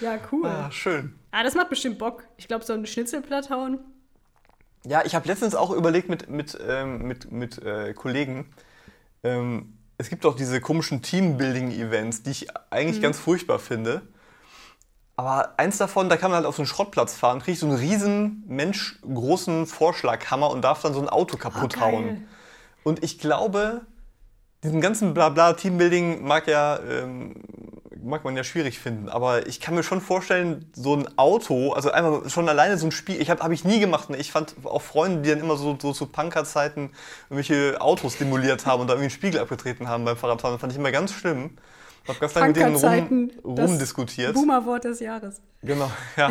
ja, cool. Ah, schön. Ah, das macht bestimmt Bock. Ich glaube, so ein Schnitzelplatt hauen. Ja, ich habe letztens auch überlegt mit, mit, ähm, mit, mit äh, Kollegen, ähm, es gibt auch diese komischen Teambuilding-Events, die ich eigentlich Mhm. ganz furchtbar finde. Aber eins davon, da kann man halt auf so einen Schrottplatz fahren, kriegt so einen riesen menschgroßen Vorschlaghammer und darf dann so ein Auto kaputt Ah, geil. hauen. Und ich glaube, diesen ganzen Blabla Teambuilding mag ja ähm, mag man ja schwierig finden, aber ich kann mir schon vorstellen, so ein Auto, also einfach schon alleine so ein Spiel, ich habe hab ich nie gemacht. Ne? Ich fand auch Freunde, die dann immer so, so zu Punkerzeiten irgendwelche Autos simuliert haben und da irgendwie einen Spiegel abgetreten haben beim Fahrradfahren, fand ich immer ganz schlimm. Hab ganz lange mit denen rum, das rumdiskutiert. Boomerwort des Jahres. Genau, ja.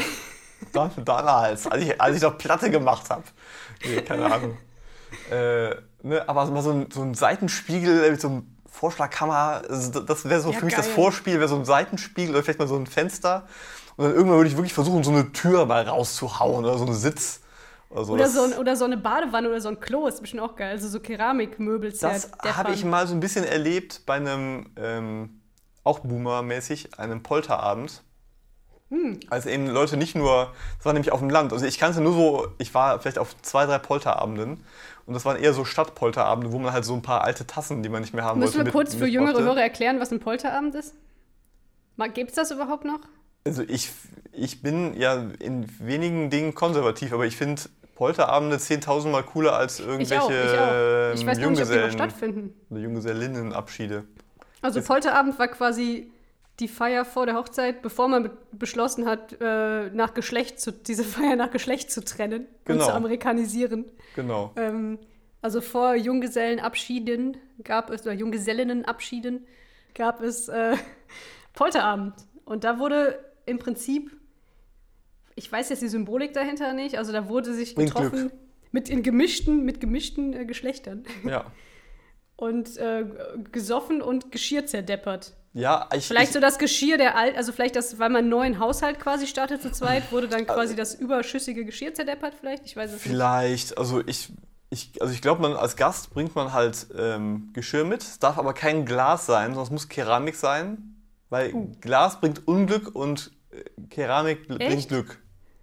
Da- Damals, als ich, als ich noch Platte gemacht habe. Nee, keine Ahnung. äh, ne, aber mal so ein, so ein Seitenspiegel mit so einem Vorschlaghammer, also das wäre so Ja, für mich das geil. Vorspiel, wäre so ein Seitenspiegel oder vielleicht mal so ein Fenster. Und dann irgendwann würde ich wirklich versuchen, so eine Tür mal rauszuhauen oder so einen Sitz. Oder so. Oder das so, ein, oder so eine Badewanne oder so ein Klo ist bestimmt auch geil. Also so Keramikmöbel. das habe ich mal so ein bisschen erlebt bei einem, ähm, auch Boomer-mäßig, einem Polterabend. Hm. Als eben Leute nicht nur, das war nämlich auf dem Land, also ich kannte nur so, ich war vielleicht auf zwei, drei Polterabenden und das waren eher so Stadtpolterabende, wo man halt so ein paar alte Tassen, die man nicht mehr haben Müssen wollte, wir kurz für mitbrachte. jüngere Hörer erklären, was ein Polterabend ist? Gibt es das überhaupt noch? Also ich, ich bin ja in wenigen Dingen konservativ, aber ich finde Polterabende 10.000 Mal cooler als Ich irgendwelche auch, ich auch. Ich ähm, weiß gar nicht, ob die noch Junggesellen- stattfinden. Junggesellinnenabschiede. Also Polterabend war quasi die Feier vor der Hochzeit, bevor man be beschlossen hat, äh, nach Geschlecht zu, diese (laughs) Feier nach Geschlecht zu trennen und Genau. zu amerikanisieren. Genau. Ähm, also vor Junggesellenabschieden gab es, oder Junggesellinnenabschieden gab es äh, (laughs) Polterabend. Und da wurde im Prinzip, ich weiß jetzt die Symbolik dahinter nicht, also da wurde sich getroffen mit in gemischten, mit gemischten äh, Geschlechtern Ja. (laughs) und äh, gesoffen und Geschirr zerdeppert. Ja, ich, Vielleicht ich, so das Geschirr der alt, also vielleicht das, weil man einen neuen Haushalt quasi startet zu zweit, wurde dann quasi das überschüssige Geschirr zerdeppert vielleicht? Ich weiß es nicht. Vielleicht, also ich, ich, also ich glaube, man als Gast bringt man halt ähm, Geschirr mit. Es darf aber kein Glas sein, sondern es muss Keramik sein, weil Glas bringt Unglück und äh, Keramik bl- bringt Echt? Glück.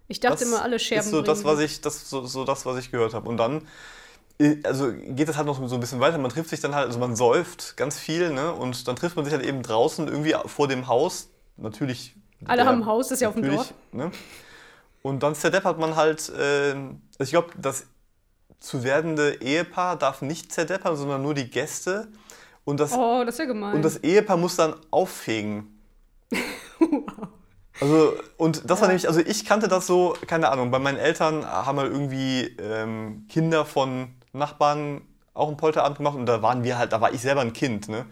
Ich dachte Das immer, alle Scherben ist so das, was ich, das so, so das, was ich gehört habe. Und dann, also geht es halt noch so ein bisschen weiter. Man trifft sich dann halt, also man säuft ganz viel, ne? Und dann trifft man sich halt eben draußen irgendwie vor dem Haus. Natürlich. Alle haben ein Haus, das ist ja auf dem Dorf. Ne? Und dann zerdeppert man halt, äh, also ich glaube, das zu werdende Ehepaar darf nicht zerdeppern, sondern nur die Gäste. Und das, Oh, das ist ja gemein. und das Ehepaar muss dann auffegen. (laughs) Also, und das war Ja. nämlich, also ich kannte das so, keine Ahnung, bei meinen Eltern haben wir irgendwie ähm, Kinder von Nachbarn auch einen Polterabend gemacht und da waren wir halt, da war ich selber ein Kind, ne?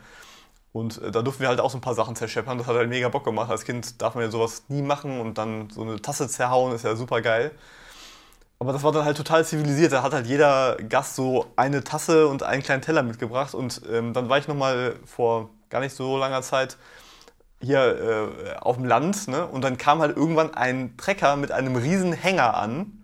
Und äh, da durften wir halt auch so ein paar Sachen zerscheppern. Das hat halt mega Bock gemacht. Als Kind darf man ja sowas nie machen und dann so eine Tasse zerhauen, ist ja super geil. Aber das war dann halt total zivilisiert. Da hat halt jeder Gast so eine Tasse und einen kleinen Teller mitgebracht. Und ähm, dann war ich nochmal vor gar nicht so langer Zeit hier äh, auf dem Land. Ne? Und dann kam halt irgendwann ein Trecker mit einem riesen Hänger an.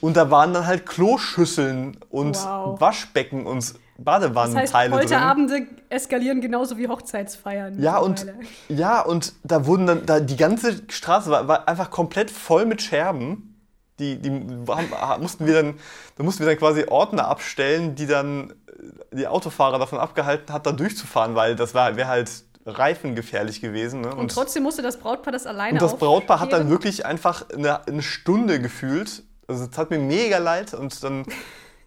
Und da waren dann halt Kloschüsseln und Wow. Waschbecken und das heißt, Badewannenteile drin. Polterabende eskalieren genauso wie Hochzeitsfeiern. Ja, und, ja, und da wurden dann, da die ganze Straße war, war einfach komplett voll mit Scherben. Die, die haben, mussten wir dann, da mussten wir dann quasi Ordner abstellen, die dann äh, die Autofahrer davon abgehalten hat, da durchzufahren, weil das wäre halt reifengefährlich gewesen. Ne? Und trotzdem musste das Brautpaar das alleine Und das Brautpaar hat dann wirklich einfach eine, eine Stunde gefühlt. Also es hat mir mega leid und dann,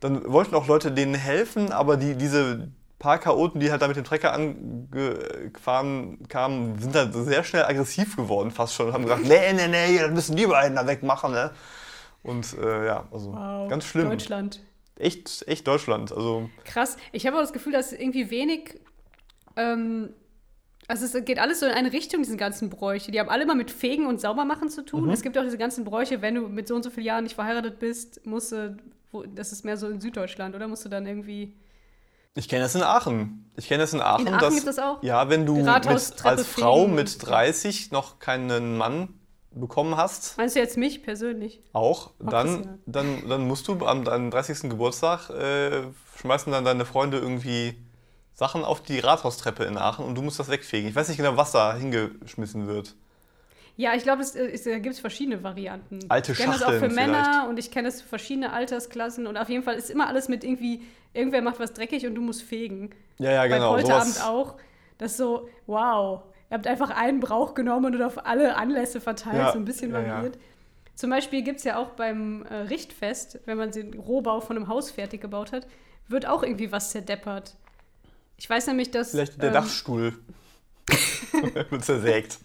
dann wollten auch Leute denen helfen, aber die, diese paar Chaoten, die halt da mit dem Trecker angefahren kamen, sind halt sehr schnell aggressiv geworden fast schon und haben gesagt, nee, nee, nee, das müssen die beiden da wegmachen. Ne? Und äh, ja, also Wow, ganz schlimm. Deutschland. Echt, echt Deutschland. Also Krass. Ich habe auch das Gefühl, dass irgendwie wenig. Ähm, also es geht alles so in eine Richtung, diesen ganzen Bräuche. Die haben alle mal mit Fegen und Saubermachen zu Mhm. tun. Es gibt auch diese ganzen Bräuche, wenn du mit so und so vielen Jahren nicht verheiratet bist, musst du, das ist mehr so in Süddeutschland, oder? Musst du dann irgendwie. Ich kenne das in Aachen. Ich kenne das in Aachen. In Aachen dass, gibt es auch? Ja, wenn du mit, als Frau mit und- 30 noch keinen Mann bekommen hast, Meinst du jetzt mich persönlich? auch, dann, dann, dann musst du am deinem 30. Geburtstag äh, schmeißen dann deine Freunde irgendwie Sachen auf die Rathaustreppe in Aachen und du musst das wegfegen. Ich weiß nicht genau, was da hingeschmissen wird. Ja, ich glaube, es, es, da gibt es verschiedene Varianten. Alte ich kenne das auch für Männer vielleicht. und ich kenne es für verschiedene Altersklassen und auf jeden Fall ist immer alles mit irgendwie, irgendwer macht was dreckig und du musst fegen. Ja, ja, genau. Bei Polterabend sowas- auch. Das ist so, wow, ihr habt einfach einen Brauch genommen und auf alle Anlässe verteilt, Ja, so ein bisschen ja, ja. variiert. Zum Beispiel gibt es ja auch beim äh, Richtfest, wenn man den Rohbau von einem Haus fertig gebaut hat, wird auch irgendwie was zerdeppert. Ich weiß nämlich, dass Vielleicht der ähm, Dachstuhl (laughs) wird zersägt.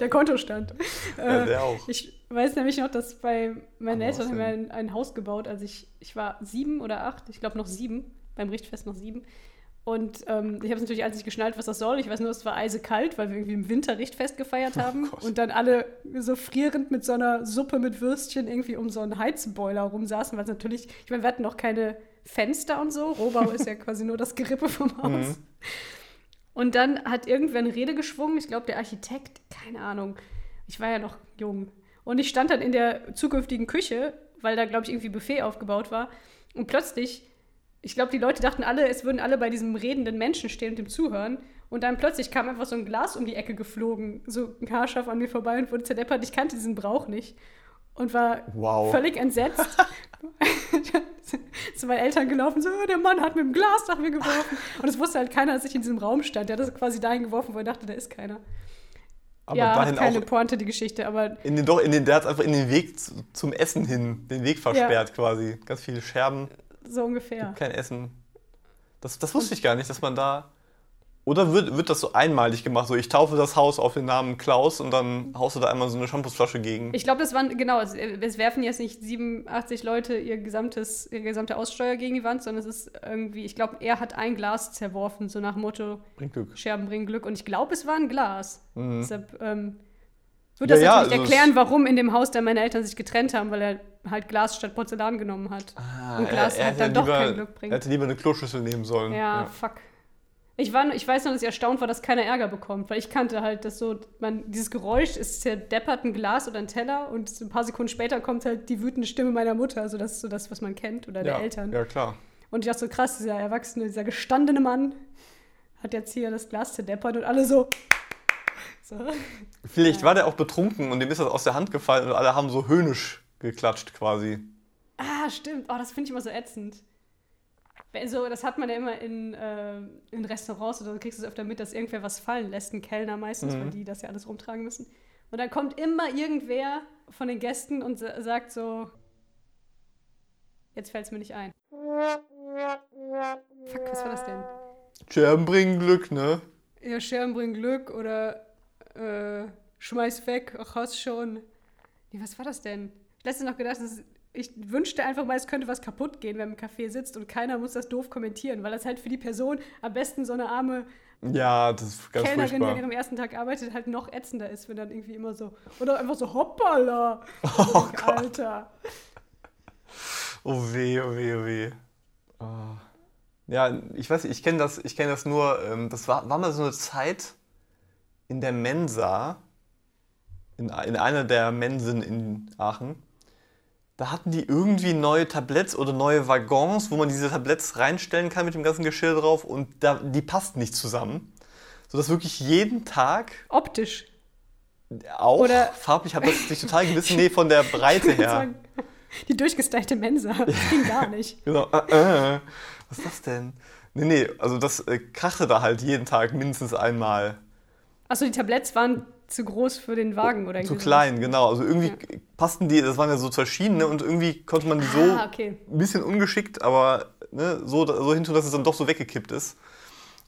der Kontostand. Ja, Äh, der auch. Ich weiß nämlich noch, dass bei meinen Aber Eltern haben wir ein, ein Haus gebaut, als ich, ich war sieben oder acht, ich glaube noch sieben, beim Richtfest noch sieben. Und ähm, ich habe es natürlich alles nicht geschnallt, was das soll. Ich weiß nur, es war eisekalt, weil wir irgendwie im Winter Richtfest gefeiert haben. Gott. und dann alle so frierend mit so einer Suppe mit Würstchen irgendwie um so einen Heizboiler rumsaßen, weil es natürlich, ich meine, wir hatten noch keine Fenster und so. Rohbau ist ja (laughs) quasi nur das Gerippe vom Haus. Mhm. Und dann hat irgendwer eine Rede geschwungen, ich glaube der Architekt, keine Ahnung. Ich war ja noch jung. Und ich stand dann in der zukünftigen Küche, weil da, glaube ich, irgendwie Buffet aufgebaut war. Und plötzlich, ich glaube, die Leute dachten alle, es würden alle bei diesem redenden Menschen stehen und dem zuhören. Und dann plötzlich kam einfach so ein Glas um die Ecke geflogen, so haarscharf an mir vorbei und wurde zerdeppert. Ich kannte diesen Brauch nicht. Und war Wow. völlig entsetzt. (laughs) zu meinen Eltern gelaufen, so, "Oh, der Mann hat mit dem Glas nach mir geworfen. Und es wusste halt keiner, dass ich in diesem Raum stand. Der hat das quasi dahin geworfen, wo er dachte, da ist keiner. Aber ja, dahin keine auch Pointe, die Geschichte, aber in den, doch, in den, der hat einfach in den Weg zu, zum Essen hin, den Weg versperrt quasi. Ganz viele Scherben, so ungefähr. kein Essen. Das, das wusste ich gar nicht, dass man da. Oder wird, wird das so einmalig gemacht? So, ich taufe das Haus auf den Namen Klaus und dann haust du da einmal so eine Shampoosflasche gegen. Ich glaube, das waren, genau, es, es werfen jetzt nicht 87 Leute ihr gesamtes, ihre gesamte Aussteuer gegen die Wand, sondern es ist irgendwie, ich glaube, er hat ein Glas zerworfen, so nach Motto, Bringt Glück. Scherben bringen Glück. Und ich glaube, es war ein Glas. Mhm. Deshalb ähm, wird Ja, das ja, natürlich also es- erklären, warum in dem Haus dann meine Eltern sich getrennt haben, weil er halt Glas statt Porzellan genommen hat. Ah, Und Glas halt hätte dann doch lieber, kein Glück bringt. Er hätte lieber eine Kloschüssel nehmen sollen. Ja, fuck. Ich, war, ich weiß noch, dass ich erstaunt war, dass keiner Ärger bekommt, weil ich kannte halt, dass so, man, dieses Geräusch ist zerdeppert ein Glas oder ein Teller und ein paar Sekunden später kommt halt die wütende Stimme meiner Mutter, also das ist so das, was man kennt, oder ja, der Eltern. Ja, klar. Und ich dachte so, krass, dieser erwachsene, dieser gestandene Mann hat jetzt hier das Glas zerdeppert und alle so. so. Vielleicht war der auch betrunken und dem ist das aus der Hand gefallen und alle haben so höhnisch geklatscht quasi. Ah, stimmt. Oh, das finde ich immer so ätzend. So, das hat man ja immer in, äh, in Restaurants oder so, kriegst du es öfter mit, dass irgendwer was fallen lässt, ein Kellner meistens, Mhm. weil die das ja alles rumtragen müssen. Und dann kommt immer irgendwer von den Gästen und sa- sagt so, Jetzt fällt es mir nicht ein. Fuck, was war das denn? Scherben bringen Glück, ne? Ja, Scherben bringen Glück oder äh, schmeiß weg, ach, hast schon. Nee, was war das denn? Ich letztens noch gedacht, das, ich wünschte einfach mal, es könnte was kaputt gehen, wenn man im Café sitzt und keiner muss das doof kommentieren, weil das halt für die Person am besten so eine arme Ja, das ist ganz Kellnerin, die an furchtbar. ihrem ersten Tag arbeitet, halt noch ätzender ist, wenn dann irgendwie immer so. Oder einfach so, hoppala! (laughs) Oh Gott. Alter. Oh weh, oh weh, oh weh. Ah. Ja, ich weiß nicht, ich kenne das, ich kenn das nur, ähm, das war, war mal so eine Zeit in der Mensa, in, in einer der Mensen in Aachen. Da hatten die irgendwie neue Tabletts oder neue Waggons, wo man diese Tabletts reinstellen kann mit dem ganzen Geschirr drauf und da, die passten nicht zusammen. Sodass wirklich jeden Tag Optisch. auch Oder- farblich hat das sich total gewissen, nee, von der (laughs) Breite Ich her. sagen, Die durchgestylte Mensa. (laughs) Das ging gar nicht. Genau. Äh, äh. Was ist das denn? Nee, nee, also das äh, krachte da halt jeden Tag mindestens einmal. Achso, die Tabletts waren zu groß für den Wagen oder Zu irgendwie klein, genau. Also irgendwie Ja. passten die, das waren ja so zwei Schienen, ne, und irgendwie konnte man die so. Ah, okay. ein bisschen ungeschickt, aber ne, so, so hintun, dass es dann doch so weggekippt ist.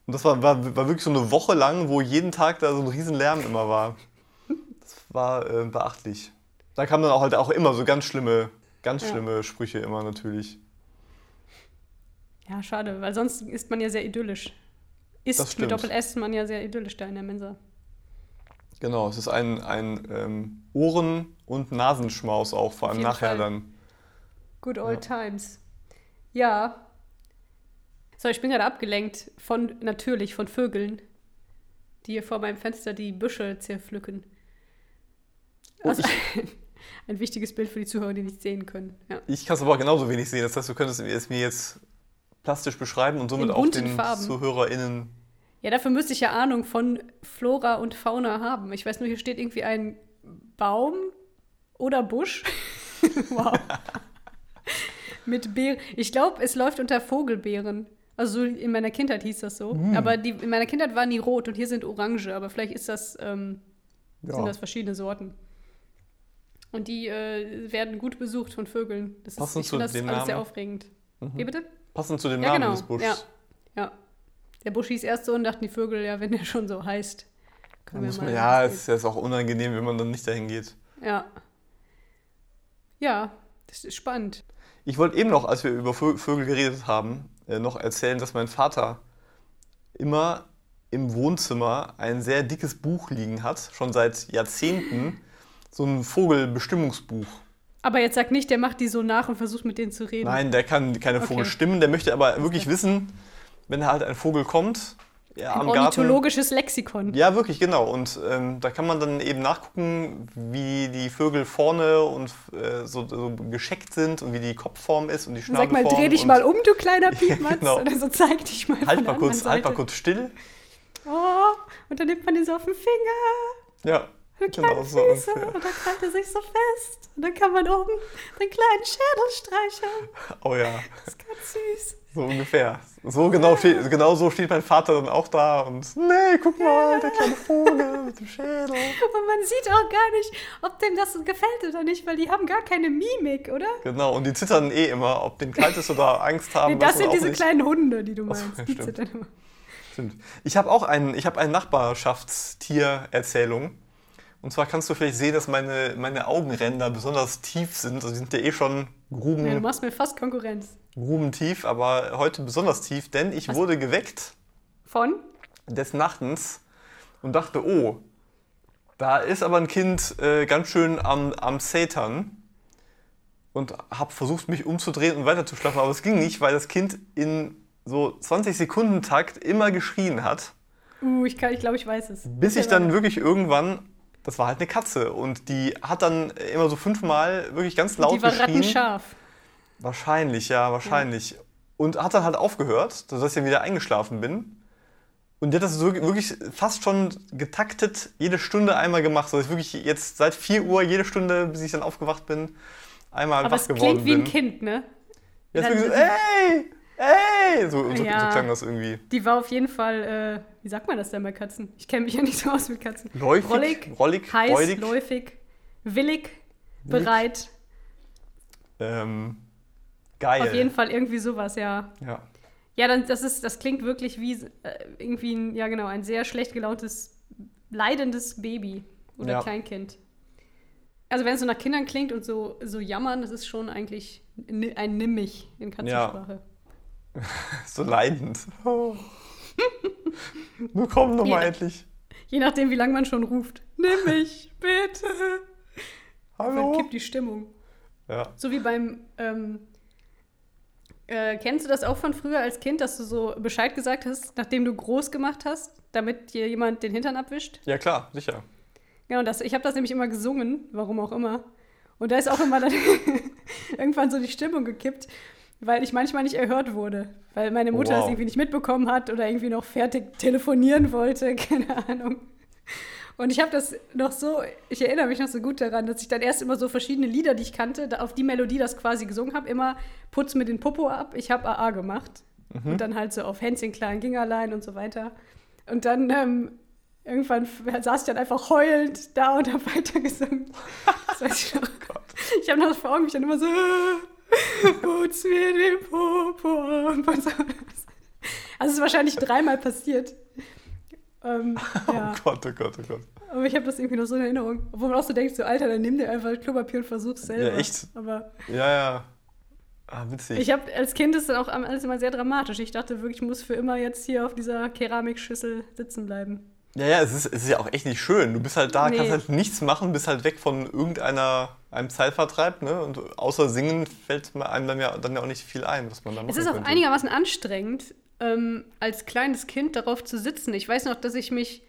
Und das war, war, war wirklich so eine Woche lang, wo jeden Tag da so ein riesen Lärm immer war. Das war äh, beachtlich. Da kamen dann auch halt auch immer so ganz schlimme, ganz Ja. schlimme Sprüche immer natürlich. Ja, schade, weil sonst ist man ja sehr idyllisch. Ist mit Doppel-S man ja sehr idyllisch da in der Mensa. Genau, es ist ein, ein ähm, Ohren- und Nasenschmaus auch, vor allem nachher Fall. dann. Good old times. Ja. So, ich bin gerade abgelenkt von, natürlich, von Vögeln, die hier vor meinem Fenster die Büsche zerpflücken. Oh, Also, (laughs) ein wichtiges Bild für die Zuhörer, die nicht sehen können. Ja. Ich kann es aber genauso wenig sehen. Das heißt, du könntest es mir jetzt plastisch beschreiben und somit auch den Farben. ZuhörerInnen. Ja, dafür müsste ich ja Ahnung von Flora und Fauna haben. Ich weiß nur, hier steht irgendwie ein Baum oder Busch. (laughs) wow. Mit Beeren. Ich glaube, es läuft unter Vogelbeeren. Also so in meiner Kindheit hieß das so. Mm. Aber die, in meiner Kindheit waren die rot und hier sind orange. Aber vielleicht ist das, ähm, Ja. sind das verschiedene Sorten. Und die äh, werden gut besucht von Vögeln. Das ist, Passend ich zu finde das alles sehr aufregend. Mhm. Wie bitte? Passend zu dem Ja, Namen genau. des Buschs. Ja. ja. Der Busch hieß erst so und dachten die Vögel, ja, wenn der schon so heißt. Können wir muss man, mal ja, es ist auch unangenehm, wenn man dann nicht dahin geht. Ja. Ja, das ist spannend. Ich wollte eben noch, als wir über Vö- Vögel geredet haben, äh, noch erzählen, dass mein Vater immer im Wohnzimmer ein sehr dickes Buch liegen hat, schon seit Jahrzehnten. So ein Vogelbestimmungsbuch. Aber jetzt sag nicht, der macht die so nach und versucht mit denen zu reden. Nein, der kann keine Okay. Vogel stimmen, der möchte aber wirklich wissen, wenn halt ein Vogel kommt, ja, Ein am Garten. ornithologisches Lexikon. Ja, wirklich, genau. Und ähm, da kann man dann eben nachgucken, wie die Vögel vorne und äh, so, so gescheckt sind und wie die Kopfform ist und die Sag mal, Schnabelform. dreh dich und mal um, du kleiner (laughs) Piepmatz. Genau. Oder so zeig dich mal Halt mal kurz, halt mal kurz still. Oh, und dann nimmt man den so auf den Finger. Ja, Für genau so Füße. ungefähr. und dann krallt er sich so fest. Und dann kann man oben den kleinen Schädel streicheln. Oh ja, Das ist ganz süß. So ungefähr. So genau, steht, genau so steht mein Vater dann auch da und nee, guck mal, der kleine Vogel mit dem Schädel. Und man sieht auch gar nicht, ob dem das gefällt oder nicht, weil die haben gar keine Mimik, oder? Genau, und die zittern eh immer, ob denen kalt ist oder Angst haben. Nee, das sind diese nicht. kleinen Hunde, die du Ach meinst. ja, die stimmt. zittern immer. Stimmt. Ich habe auch einen, ich habe eine Nachbarschaftstier-Erzählung. Und zwar kannst du vielleicht sehen, dass meine, meine Augenränder besonders tief sind. Also die sind ja eh schon gruben, Ja, du machst mir fast Konkurrenz. Grubentief, aber heute besonders tief, denn ich Was? wurde geweckt Von? des Nachtens und dachte, oh, da ist aber ein Kind äh, ganz schön am, am Satan. Und habe versucht, mich umzudrehen und weiterzuschlafen, aber es ging nicht, weil das Kind in so 20 Sekunden Takt immer geschrien hat. Uh, ich, kann- ich glaube, ich weiß es. Bis ich dann wirklich irgendwann, das war halt eine Katze und die hat dann immer so fünfmal wirklich ganz laut Die war geschrien. rattenscharf. Wahrscheinlich, ja, wahrscheinlich. Und hat dann halt aufgehört, sodass ich dann wieder eingeschlafen bin. Und die hat das so wirklich fast schon getaktet, jede Stunde einmal gemacht, sodass ich wirklich jetzt seit 4 Uhr jede Stunde, bis ich dann aufgewacht bin, einmal Aber wach es geworden klingt wie ein bin. Kind, ne? Jetzt Dann- so, ey, ey, so, so, Ja. so klang das irgendwie. Die war auf jeden Fall, äh, wie sagt man das denn bei Katzen? Ich kenne mich ja nicht so aus mit Katzen. Läufig, Rollig, rollig, Heiß, freudig. läufig, willig, Willig. bereit. Ähm, Geil. Auf jeden Fall irgendwie sowas, ja. Ja. Ja, dann, das, ist, das klingt wirklich wie äh, irgendwie ein, ja genau, ein sehr schlecht gelauntes, leidendes Baby oder Ja. Kleinkind. Also wenn es so nach Kindern klingt und so, so jammern, das ist schon eigentlich ein Nimmig in Katzensprache. (laughs) So leidend. Oh. (laughs) Nur komm noch mal Ja. endlich. Je nachdem, wie lange man schon ruft. Nimm mich, (laughs) bitte. Dann Hallo. kippt die Stimmung. Ja. So wie beim, ähm, äh, kennst du das auch von früher als Kind, dass du so Bescheid gesagt hast, nachdem du groß gemacht hast, damit dir jemand den Hintern abwischt? ja, klar, sicher. Genau, das, ich habe das nämlich immer gesungen, warum auch immer. Und da ist auch immer dann (laughs) irgendwann so die Stimmung gekippt, weil ich manchmal nicht erhört wurde. Weil meine Mutter Wow. es irgendwie nicht mitbekommen hat oder irgendwie noch fertig telefonieren wollte, (laughs) keine Ahnung. Und ich habe das noch so, ich erinnere mich noch so gut daran, dass ich dann erst immer so verschiedene Lieder, die ich kannte, auf die Melodie das quasi gesungen habe, immer Putz mir den Popo ab, ich habe AA gemacht. Und dann halt so auf Hänschen klein ging allein und so weiter. Und dann ähm, irgendwann saß ich dann einfach heulend da und habe (laughs) weitergesungen. Das weiß ich noch. Ich habe noch vor Augen, mich dann immer so, (laughs) putz mir den Popo ab und so. Also es ist wahrscheinlich dreimal passiert. Ähm, (laughs) ja. Oh Gott, oh Gott, oh Gott. Aber ich habe das irgendwie noch so in Erinnerung. Obwohl man auch so denkt, so Alter, dann nimm dir einfach Klopapier und versuch's selber. Ja, echt? Aber Ja, ja. Ah, witzig. ich habe als Kind ist dann auch alles immer sehr dramatisch. Ich dachte wirklich, ich muss für immer jetzt hier auf dieser Keramikschüssel sitzen bleiben. ja, ja, es ist, es ist ja auch echt nicht schön. Du bist halt da, Nee. kannst halt nichts machen, bist halt weg von irgendeiner einem Zeitvertreib, ne? Und außer Singen fällt einem dann ja, dann ja auch nicht viel ein, was man da machen Es ist auch könnte. einigermaßen anstrengend, ähm, als kleines Kind darauf zu sitzen. Ich weiß noch, dass ich mich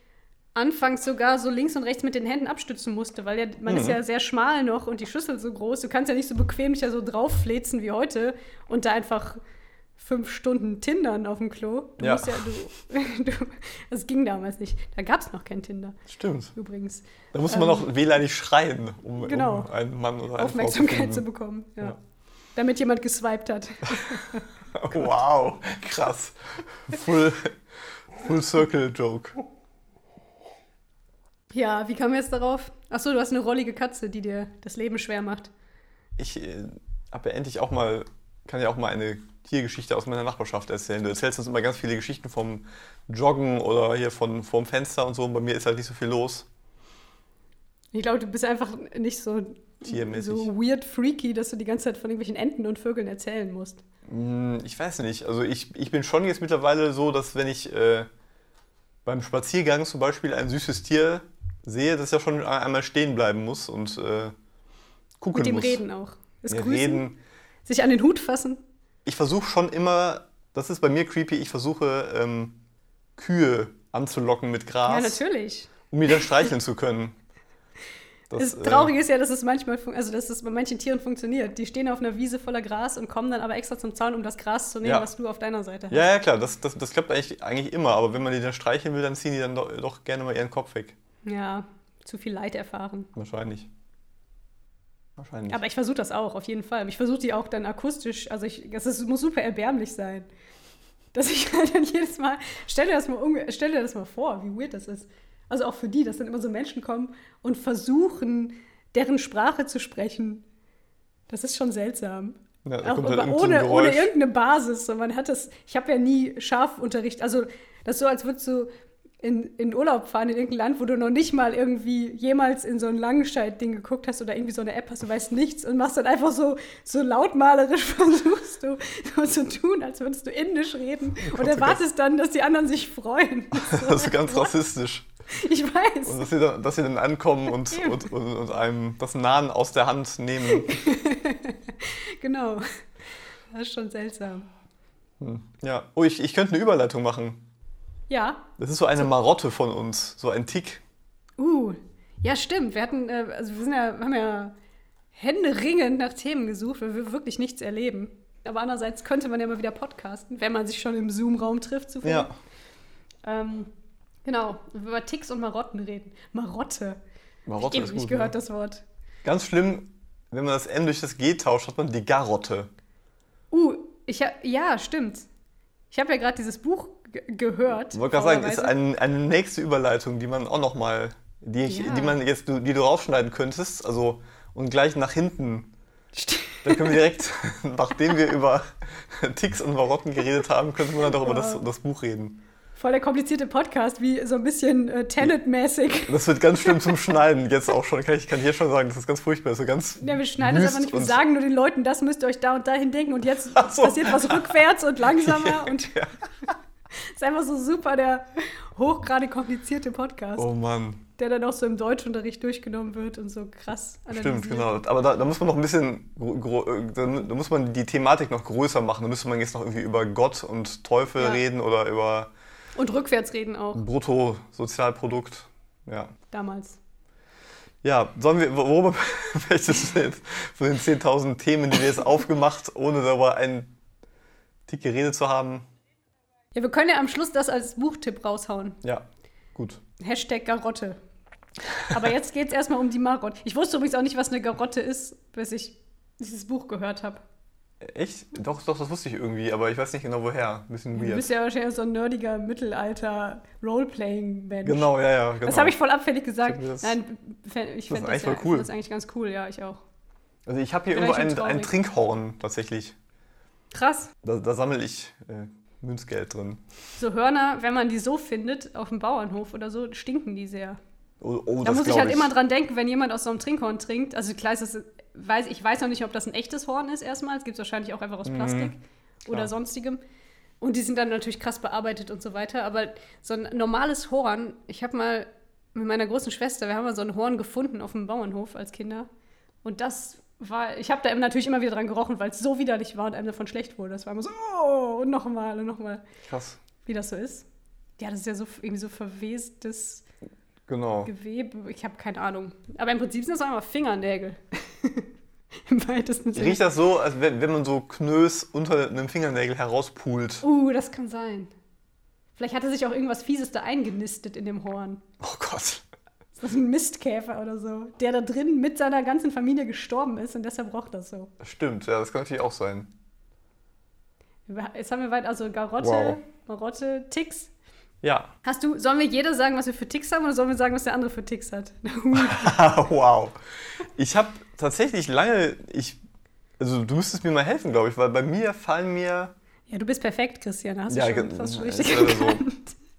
anfangs sogar so links und rechts mit den Händen abstützen musste, weil ja, man Mhm. ist ja sehr schmal noch und die Schüssel so groß. Du kannst ja nicht so bequem dich ja so draufflezen wie heute und da einfach fünf Stunden Tindern auf dem Klo. Du Ja. musst ja, du, (laughs) du, das ging damals nicht. Da gab es noch kein Tinder, Stimmt. übrigens. Da muss man noch wehleidig schreien, um, Genau. um einen Mann oder eine Aufmerksamkeit Frau zu zu bekommen. Ja. Ja. Damit jemand geswiped hat. (laughs) Wow, krass. Full, full Circle Joke. Ja, wie kam jetzt darauf? Achso, du hast eine rollige Katze, die dir das Leben schwer macht. Ich äh, habe ja endlich auch mal, kann ja auch mal eine Tiergeschichte aus meiner Nachbarschaft erzählen. Du erzählst uns immer ganz viele Geschichten vom Joggen oder hier von vorm Fenster und so. Und bei mir ist halt nicht so viel los. Ich glaube, du bist einfach nicht so, Tiermäßig. so weird freaky, dass du die ganze Zeit von irgendwelchen Enten und Vögeln erzählen musst. Hm, Ich weiß nicht. Also ich, ich bin schon jetzt mittlerweile so, dass wenn ich äh, beim Spaziergang zum Beispiel ein süßes Tier sehe, dass ich ja schon einmal stehen bleiben muss und äh, gucken Mit dem muss. Reden auch. Das Ja, Grüßen, reden. sich an den Hut fassen. Ich versuche schon immer, das ist bei mir creepy, ich versuche ähm, Kühe anzulocken mit Gras, Ja, natürlich. um die dann streicheln zu können. (laughs) Das, äh, Traurige ist ja, dass es manchmal, also dass es bei manchen Tieren funktioniert. Die stehen auf einer Wiese voller Gras und kommen dann aber extra zum Zaun, um das Gras zu nehmen, Ja. was du auf deiner Seite hast. Ja, ja, klar, das, das, das klappt eigentlich, eigentlich immer, aber wenn man die dann streicheln will, dann ziehen die dann doch, doch gerne mal ihren Kopf weg. Ja, zu viel Leid erfahren. Wahrscheinlich. Wahrscheinlich. Aber ich versuche das auch, auf jeden Fall. Ich versuche die auch dann akustisch, also ich, das ist, muss super erbärmlich sein. Dass ich (laughs) halt dann jedes Mal, stell dir, das mal stell dir das mal vor, wie weird das ist. Also auch für die, dass dann immer so Menschen kommen und versuchen, deren Sprache zu sprechen. Das ist schon seltsam. ja, Auch halt so ohne, ohne irgendeine Basis. Und man hat das, ich habe ja nie Schaffunterricht. Also das ist so, als würdest du in, in Urlaub fahren in irgendein Land, wo du noch nicht mal irgendwie jemals in so ein Langenscheid-Ding geguckt hast oder irgendwie so eine App hast, du weißt nichts und machst dann einfach so, so lautmalerisch (laughs) versuchst du so zu tun, als würdest du Indisch reden Gott, und oh erwartest dann, dass die anderen sich freuen. (laughs) Das ist ganz (laughs) rassistisch. (laughs) Ich weiß. Und dass sie dann, dass sie dann ankommen und, (laughs) und, und, und einem das Nahen aus der Hand nehmen. (laughs) Genau. Das ist schon seltsam. Hm. Ja. Oh, ich, ich könnte eine Überleitung machen. Ja, Das ist so eine Marotte von uns, so ein Tick. Uh, ja, stimmt. Wir hatten, äh, also wir sind ja, haben ja händeringend nach Themen gesucht, weil wir wirklich nichts erleben. Aber andererseits könnte man ja mal wieder podcasten, wenn man sich schon im Zoom-Raum trifft zuvor. Ja. Ähm, genau, über Ticks und Marotten reden. Marotte. Marotte ich ist nicht gut. gehört ne? das Wort. Ganz schlimm, wenn man das N durch das G tauscht, hat man die Garotte. Uh, ich hab, ja, stimmt. Ich habe ja gerade dieses Buch ge- gehört. Ich wollte gerade sagen, ist ein, eine nächste Überleitung, die man auch noch mal, die, ich, Ja. die man jetzt, die du rausschneiden könntest, also und gleich nach hinten. St- Dann können wir direkt, (laughs) nachdem wir über Ticks und Marotten geredet haben, könnten wir dann doch über das, das Buch reden. Voll der komplizierte Podcast, wie so ein bisschen äh, Tenet-mäßig. Das wird ganz schlimm zum Schneiden. Jetzt auch schon, kann ich kann hier schon sagen, das ist ganz furchtbar. So ganz Ja, wir schneiden wüst aber nicht. Wir sagen nur den Leuten, das müsst ihr euch da und dahin denken und jetzt so. passiert was rückwärts und langsamer (laughs) und Ja. (laughs) ist einfach so super der hochgradig komplizierte Podcast, Oh Mann. der dann auch so im Deutschunterricht durchgenommen wird und so krass analysiert. Stimmt, genau. Aber da, da muss man noch ein bisschen, äh, da, da muss man die Thematik noch größer machen. Da müsste man jetzt noch irgendwie über Gott und Teufel Ja. reden oder über Und rückwärts reden auch, Bruttosozialprodukt. Ja. damals. Ja, sollen wir, worüber (laughs) jetzt von den 10.000 Themen, die wir jetzt aufgemacht, ohne darüber einen Tick geredet zu haben? Ja, wir können ja am Schluss das als Buchtipp raushauen. Ja, gut. Hashtag Garotte. Aber jetzt geht es erstmal um die Marotte. Ich wusste übrigens auch nicht, was eine Garotte ist, bis ich dieses Buch gehört habe. Echt? Doch, doch, das wusste ich irgendwie, aber ich weiß nicht genau woher. Ein bisschen Du weird. bist ja wahrscheinlich so ein nerdiger Mittelalter-Roleplaying-Mensch. Genau, ja, ja, genau. Das habe ich voll abfällig gesagt. Ich das- Nein, ich das finde das, eigentlich ja, cool. das eigentlich ganz cool, ja, ich auch. Also ich habe hier irgendwo ein, ein. Trinkhorn tatsächlich. Krass. Da, da sammle ich äh, Münzgeld drin. So Hörner, wenn man die so findet, auf dem Bauernhof oder so, stinken die sehr. Oh, oh, Da das muss ich halt immer dran denken, wenn jemand aus so einem Trinkhorn trinkt. Also klar, ist das, weiß, ich weiß noch nicht, ob das ein echtes Horn ist erstmal. Es gibt es wahrscheinlich auch einfach aus Plastik oder klar. sonstigem. Und die sind dann natürlich krass bearbeitet und so weiter. Aber so ein normales Horn, ich habe mal mit meiner großen Schwester, wir haben mal so ein Horn gefunden auf dem Bauernhof als Kinder. Und das war, ich habe da natürlich immer wieder dran gerochen, weil es so widerlich war und einem davon schlecht wurde. Das war immer so, oh, und nochmal und nochmal, Krass. wie das so ist. Ja, das ist ja so irgendwie so verwestes Genau. Gewebe, ich habe keine Ahnung. Aber im Prinzip sind das einfach Fingernägel. (laughs) Im weitesten Sinne. Riecht das so, als wenn, wenn man so Knös unter einem Fingernägel herauspult? Uh, das kann sein. Vielleicht hatte sich auch irgendwas Fieses da eingenistet in dem Horn. Oh Gott. Ist das ein Mistkäfer oder so? Der da drin mit seiner ganzen Familie gestorben ist und deshalb roch das so. Stimmt, ja, das kann natürlich auch sein. Jetzt haben wir weit, also Garotte, Wow. Marotte, Ticks. Ja. Hast du, sollen wir jeder sagen, was wir für Ticks haben oder sollen wir sagen, was der andere für Ticks hat? (laughs) (laughs) wow. Ich habe tatsächlich lange, ich, also du müsstest mir mal helfen, glaube ich, weil bei mir fallen mir, ja, du bist perfekt, Christian. Hast Ja, du schon fast schon richtig leider so.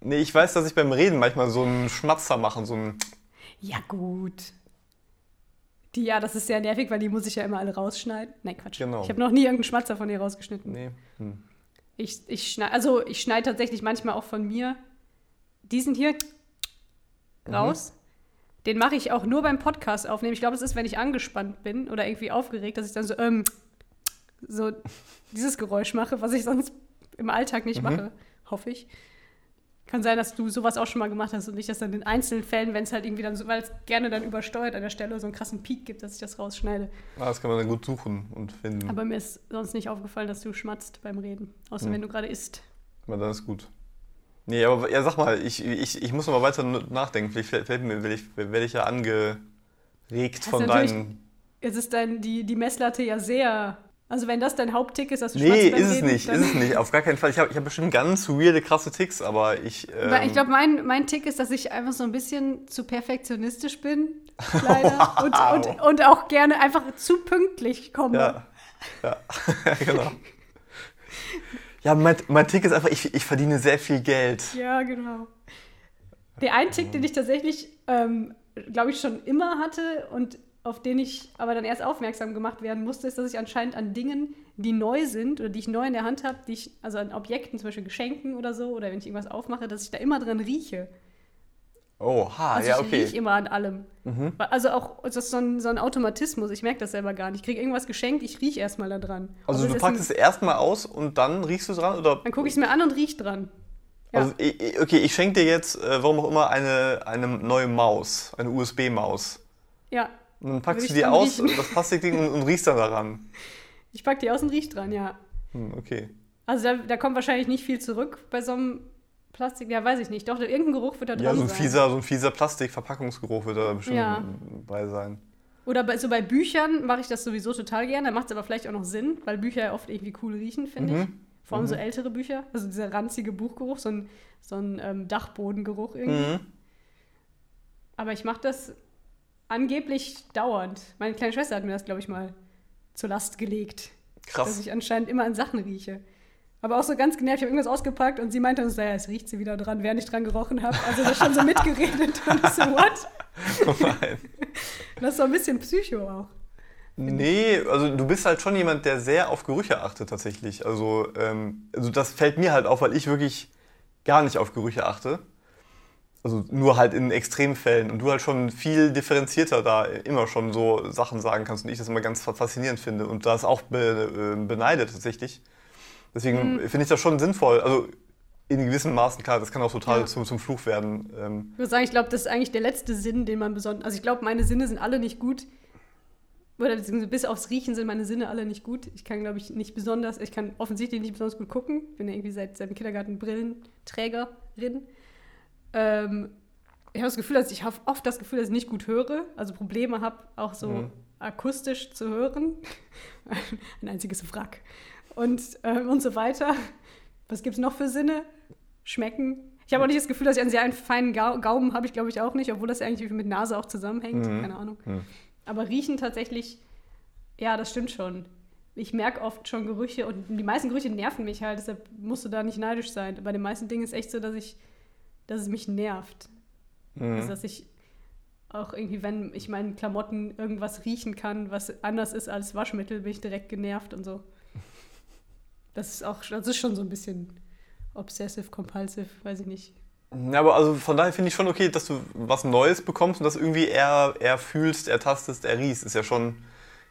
nee, ich weiß, dass ich beim Reden manchmal so einen Schmatzer mache, so einen, Ja, gut. Die, ja, das ist sehr nervig, weil die muss ich ja immer alle rausschneiden. Nein, Quatsch. Genau. Ich habe noch nie irgendeinen Schmatzer von dir rausgeschnitten. nee, hm. Ich, ich schneide, also ich schneide tatsächlich manchmal auch von mir diesen hier Mhm. Den mache ich auch nur beim Podcast aufnehmen. Ich glaube, es ist, wenn ich angespannt bin oder irgendwie aufgeregt, dass ich dann so, ähm, so dieses Geräusch mache, was ich sonst im Alltag nicht Mhm. mache, hoffe ich. Kann sein, dass du sowas auch schon mal gemacht hast und nicht, dass dann in einzelnen Fällen, wenn es halt irgendwie dann so, weil es gerne dann übersteuert an der Stelle so einen krassen Peak gibt, dass ich das rausschneide. Ah, das kann man dann gut suchen und finden. Aber mir ist sonst nicht aufgefallen, dass du schmatzt beim Reden. Außer Hm. wenn du gerade isst. Aber dann ist gut. Nee, aber ja, sag mal, ich, ich, ich muss noch mal weiter nachdenken. Vielleicht fällt mir, werde ich, werde ich ja angeregt Hast von deinen. Jetzt ist dein, die, die Messlatte ja sehr. Also, wenn das dein Haupttick ist, dass du Nee, ist es nicht, ist es nicht. Auf gar keinen Fall. Ich habe ich hab bestimmt ganz weirde, krasse Ticks, aber ich. Ähm, ich glaube, mein, mein Tick ist, dass ich einfach so ein bisschen zu perfektionistisch bin, (laughs) leider. und, und, und auch gerne einfach zu pünktlich komme. Ja, ja, (laughs) genau. (laughs) Ja, mein, mein Tick ist einfach, ich, ich verdiene sehr viel Geld. Ja, genau. Der ein Tick, den ich tatsächlich, ähm, glaube ich, schon immer hatte und auf den ich aber dann erst aufmerksam gemacht werden musste, ist, dass ich anscheinend an Dingen, die neu sind oder die ich neu in der Hand habe, also an Objekten, zum Beispiel Geschenken oder so, oder wenn ich irgendwas aufmache, dass ich da immer dran rieche. Oh, ha, Also ja, ich okay. Mhm. rieche immer an allem. Also auch, das ist so ein, so ein Automatismus, ich merke das selber gar nicht. Ich kriege irgendwas geschenkt, ich rieche erstmal da dran. Also Ob du packst es erstmal aus und dann riechst du es dran? Oder? Dann gucke ich es mir an und rieche dran. Ja. Also, ich- ich- okay, ich schenke dir jetzt, äh, warum auch immer, eine, eine neue Maus, eine USB-Maus. Ja, Und dann packst du ich die aus, riechen? das Plastikding, und, und riechst dann daran. ich packe die aus und rieche dran, ja. Hm, okay. Also da, da kommt wahrscheinlich nicht viel zurück bei so einem Plastik. Ja, weiß ich nicht. Doch, irgendein Geruch wird da dran Ja, so ein sein. fieser, so ein fieser Plastikverpackungsgeruch wird da bestimmt Ja. bei sein. Oder bei, so bei Büchern mache ich das sowieso total gerne. Da macht es aber vielleicht auch noch Sinn, weil Bücher ja oft irgendwie cool riechen, finde ich. Mhm. Vor allem so ältere Bücher. Also dieser ranzige Buchgeruch, so ein, so ein ähm, Dachbodengeruch irgendwie. Mhm. Aber ich mache das angeblich dauernd. Meine kleine Schwester hat mir das, glaube ich, mal zur Last gelegt. Krass. Dass ich anscheinend immer an Sachen rieche. Aber auch so ganz genervt, ich habe irgendwas ausgepackt und sie meinte dann so, ja, es riecht sie wieder dran, während ich dran gerochen habe. Also das schon so mitgeredet (laughs) und ich so, what? Oh nein. Das ist so ein bisschen Psycho auch. Nee, also du bist halt schon jemand, der sehr auf Gerüche achtet tatsächlich. Also, ähm, also das fällt mir halt auf, weil ich wirklich gar nicht auf Gerüche achte. Also nur halt in Extremfällen. Und du halt schon viel differenzierter da immer schon so Sachen sagen kannst und ich das immer ganz faszinierend finde und das auch be äh, beneide tatsächlich. Deswegen Mhm. finde ich das schon sinnvoll. Also in gewissen Maßen, klar, das kann auch total Ja. zum, zum Fluch werden. Ähm, Ich würde sagen, ich glaube, das ist eigentlich der letzte Sinn, den man besonders. Also ich glaube, meine Sinne sind alle nicht gut. Oder beziehungsweise bis aufs Riechen sind meine Sinne alle nicht gut. Ich kann, glaube ich, nicht besonders, ich kann offensichtlich nicht besonders gut gucken. Bin ja irgendwie seit, seit dem Kindergarten Brillenträgerin. Ähm, ich habe das Gefühl, dass ich habe oft das Gefühl, dass ich nicht gut höre, also Probleme habe, auch so Mhm. akustisch zu hören. (laughs) Ein einziges Wrack. Und, ähm, und so weiter. Was gibt es noch für Sinne? Schmecken. Ich habe auch nicht das Gefühl, dass ich einen sehr feinen Ga Gaumen habe, ich glaube ich auch nicht, obwohl das ja eigentlich mit Nase auch zusammenhängt. Mhm. Keine Ahnung. Mhm. Aber riechen tatsächlich, ja, das stimmt schon. Ich merke oft schon Gerüche und die meisten Gerüche nerven mich halt, deshalb musst du da nicht neidisch sein. Bei den meisten Dingen ist echt so, dass ich, dass es mich nervt. mhm. Also, dass ich auch irgendwie, wenn ich meinen Klamotten irgendwas riechen kann, was anders ist als Waschmittel, bin ich direkt genervt und so. Das ist auch, das ist schon so ein bisschen obsessive, compulsive, weiß ich nicht. Ja, aber also von daher finde ich schon okay, dass du was Neues bekommst und das irgendwie eher, eher fühlst, ertastest, erriechst. Ist ja schon,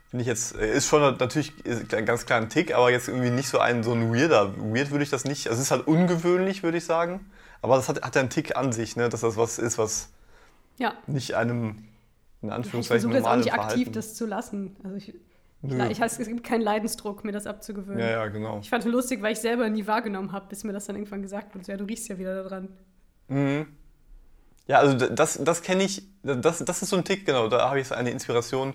finde ich jetzt, ist schon natürlich ist ein ganz kleiner Tick, aber jetzt irgendwie nicht so ein, so ein weirder. Weird würde ich das nicht, also es ist halt ungewöhnlich, würde ich sagen. Aber das hat, hat ja einen Tick an sich, ne? dass das was ist, was Ja, nicht einem, in ich Anführungszeichen, versuche jetzt auch nicht aktiv Verhalten. das zu lassen. Also ich, Nö. ich, es gibt keinen Leidensdruck, mir das abzugewöhnen. ja, ja, genau. Ich fand es lustig, weil ich selber nie wahrgenommen habe, bis mir das dann irgendwann gesagt wurde. So, Ja, du riechst ja wieder daran. Mhm. Ja, also das, das kenne ich, das, das ist so ein Tick, genau, da habe ich so eine Inspiration.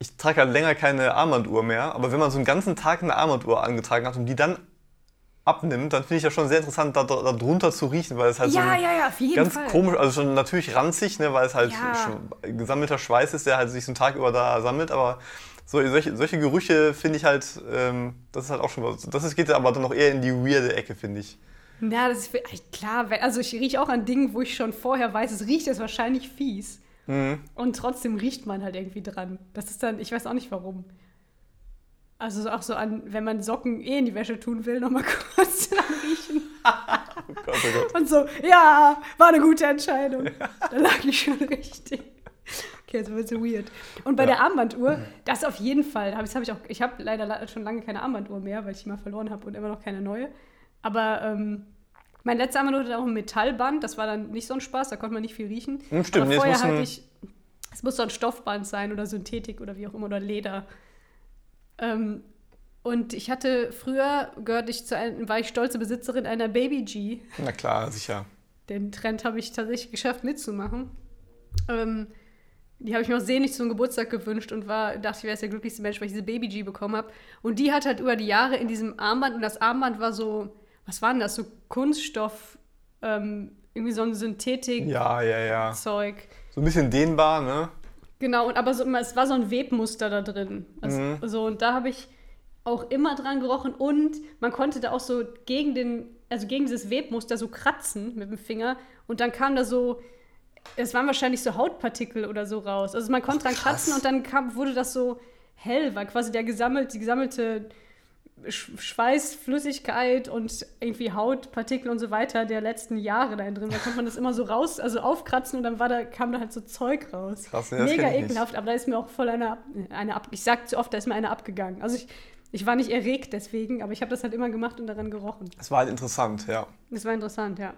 Ich trage halt länger keine Armbanduhr mehr, aber wenn man so einen ganzen Tag eine Armbanduhr angetragen hat und die dann abnimmt, dann finde ich das schon sehr interessant, da, da drunter zu riechen, weil es halt so ein ja, jeden ganz komisch, also schon natürlich ranzig, ne, weil es halt Ja. gesammelter Schweiß ist, der halt sich so einen Tag über da sammelt, aber so, solche, solche Gerüche finde ich halt, ähm, das ist halt auch schon was, das ist, geht aber dann noch eher in die weirde Ecke, finde ich. Ja, das ist echt klar. Also ich rieche auch an Dingen, wo ich schon vorher weiß, es riecht jetzt wahrscheinlich fies. Mhm. Und trotzdem riecht man halt irgendwie dran. Das ist dann, ich weiß auch nicht warum. Also so auch so an, wenn man Socken eh in die Wäsche tun will, nochmal (laughs) kurz dran riechen. (laughs) Oh Gott, oh Gott. Und so, ja, war eine gute Entscheidung. (laughs) Da lag ich schon richtig. Okay, jetzt wird es weird. Und bei Ja. der Armbanduhr, das auf jeden Fall. Das habe ich auch, ich habe leider schon lange keine Armbanduhr mehr, weil ich die mal verloren habe und immer noch keine neue. Aber ähm, mein letzter Armbanduhr hatte auch ein Metallband, das war dann nicht so ein Spaß, da konnte man nicht viel riechen. Hm, stimmt, Aber vorher hatte ich, es muss so ein Stoffband sein oder Synthetik oder wie auch immer oder Leder. Ähm, und ich hatte früher, gehörte ich zu einem, war ich stolze Besitzerin einer Baby G. Na klar, sicher. Den Trend habe ich tatsächlich geschafft mitzumachen. Ähm, die habe ich mir auch sehnlich zum Geburtstag gewünscht und war, dachte, ich wäre jetzt der glücklichste Mensch, weil ich diese Baby G bekommen habe. Und die hat halt über die Jahre in diesem Armband, und das Armband war so, was war denn das, so Kunststoff, ähm, irgendwie so ein Synthetik-Zeug. Ja, ja, ja. So ein bisschen dehnbar, ne? Genau, und aber so, es war so ein Webmuster da drin. Also, Mhm. so, und da habe ich auch immer dran gerochen und man konnte da auch so gegen den, also gegen dieses Webmuster so kratzen mit dem Finger und dann kam da so, es waren wahrscheinlich so Hautpartikel oder so raus. Also man konnte dran krass. kratzen und dann kam, wurde das so hell, weil quasi der gesammelt, die gesammelte Sch Schweißflüssigkeit und irgendwie Hautpartikel und so weiter der letzten Jahre da drin. Da konnte man das immer so raus, also aufkratzen und dann war da, kam da halt so Zeug raus. Krass, ne, Mega ekelhaft, aber da ist mir auch voll eine, eine ab. Ich sag zu oft, da ist mir eine abgegangen. Also ich, ich war nicht erregt deswegen, aber ich habe das halt immer gemacht und daran gerochen. Es war halt interessant, ja. Das war interessant, ja.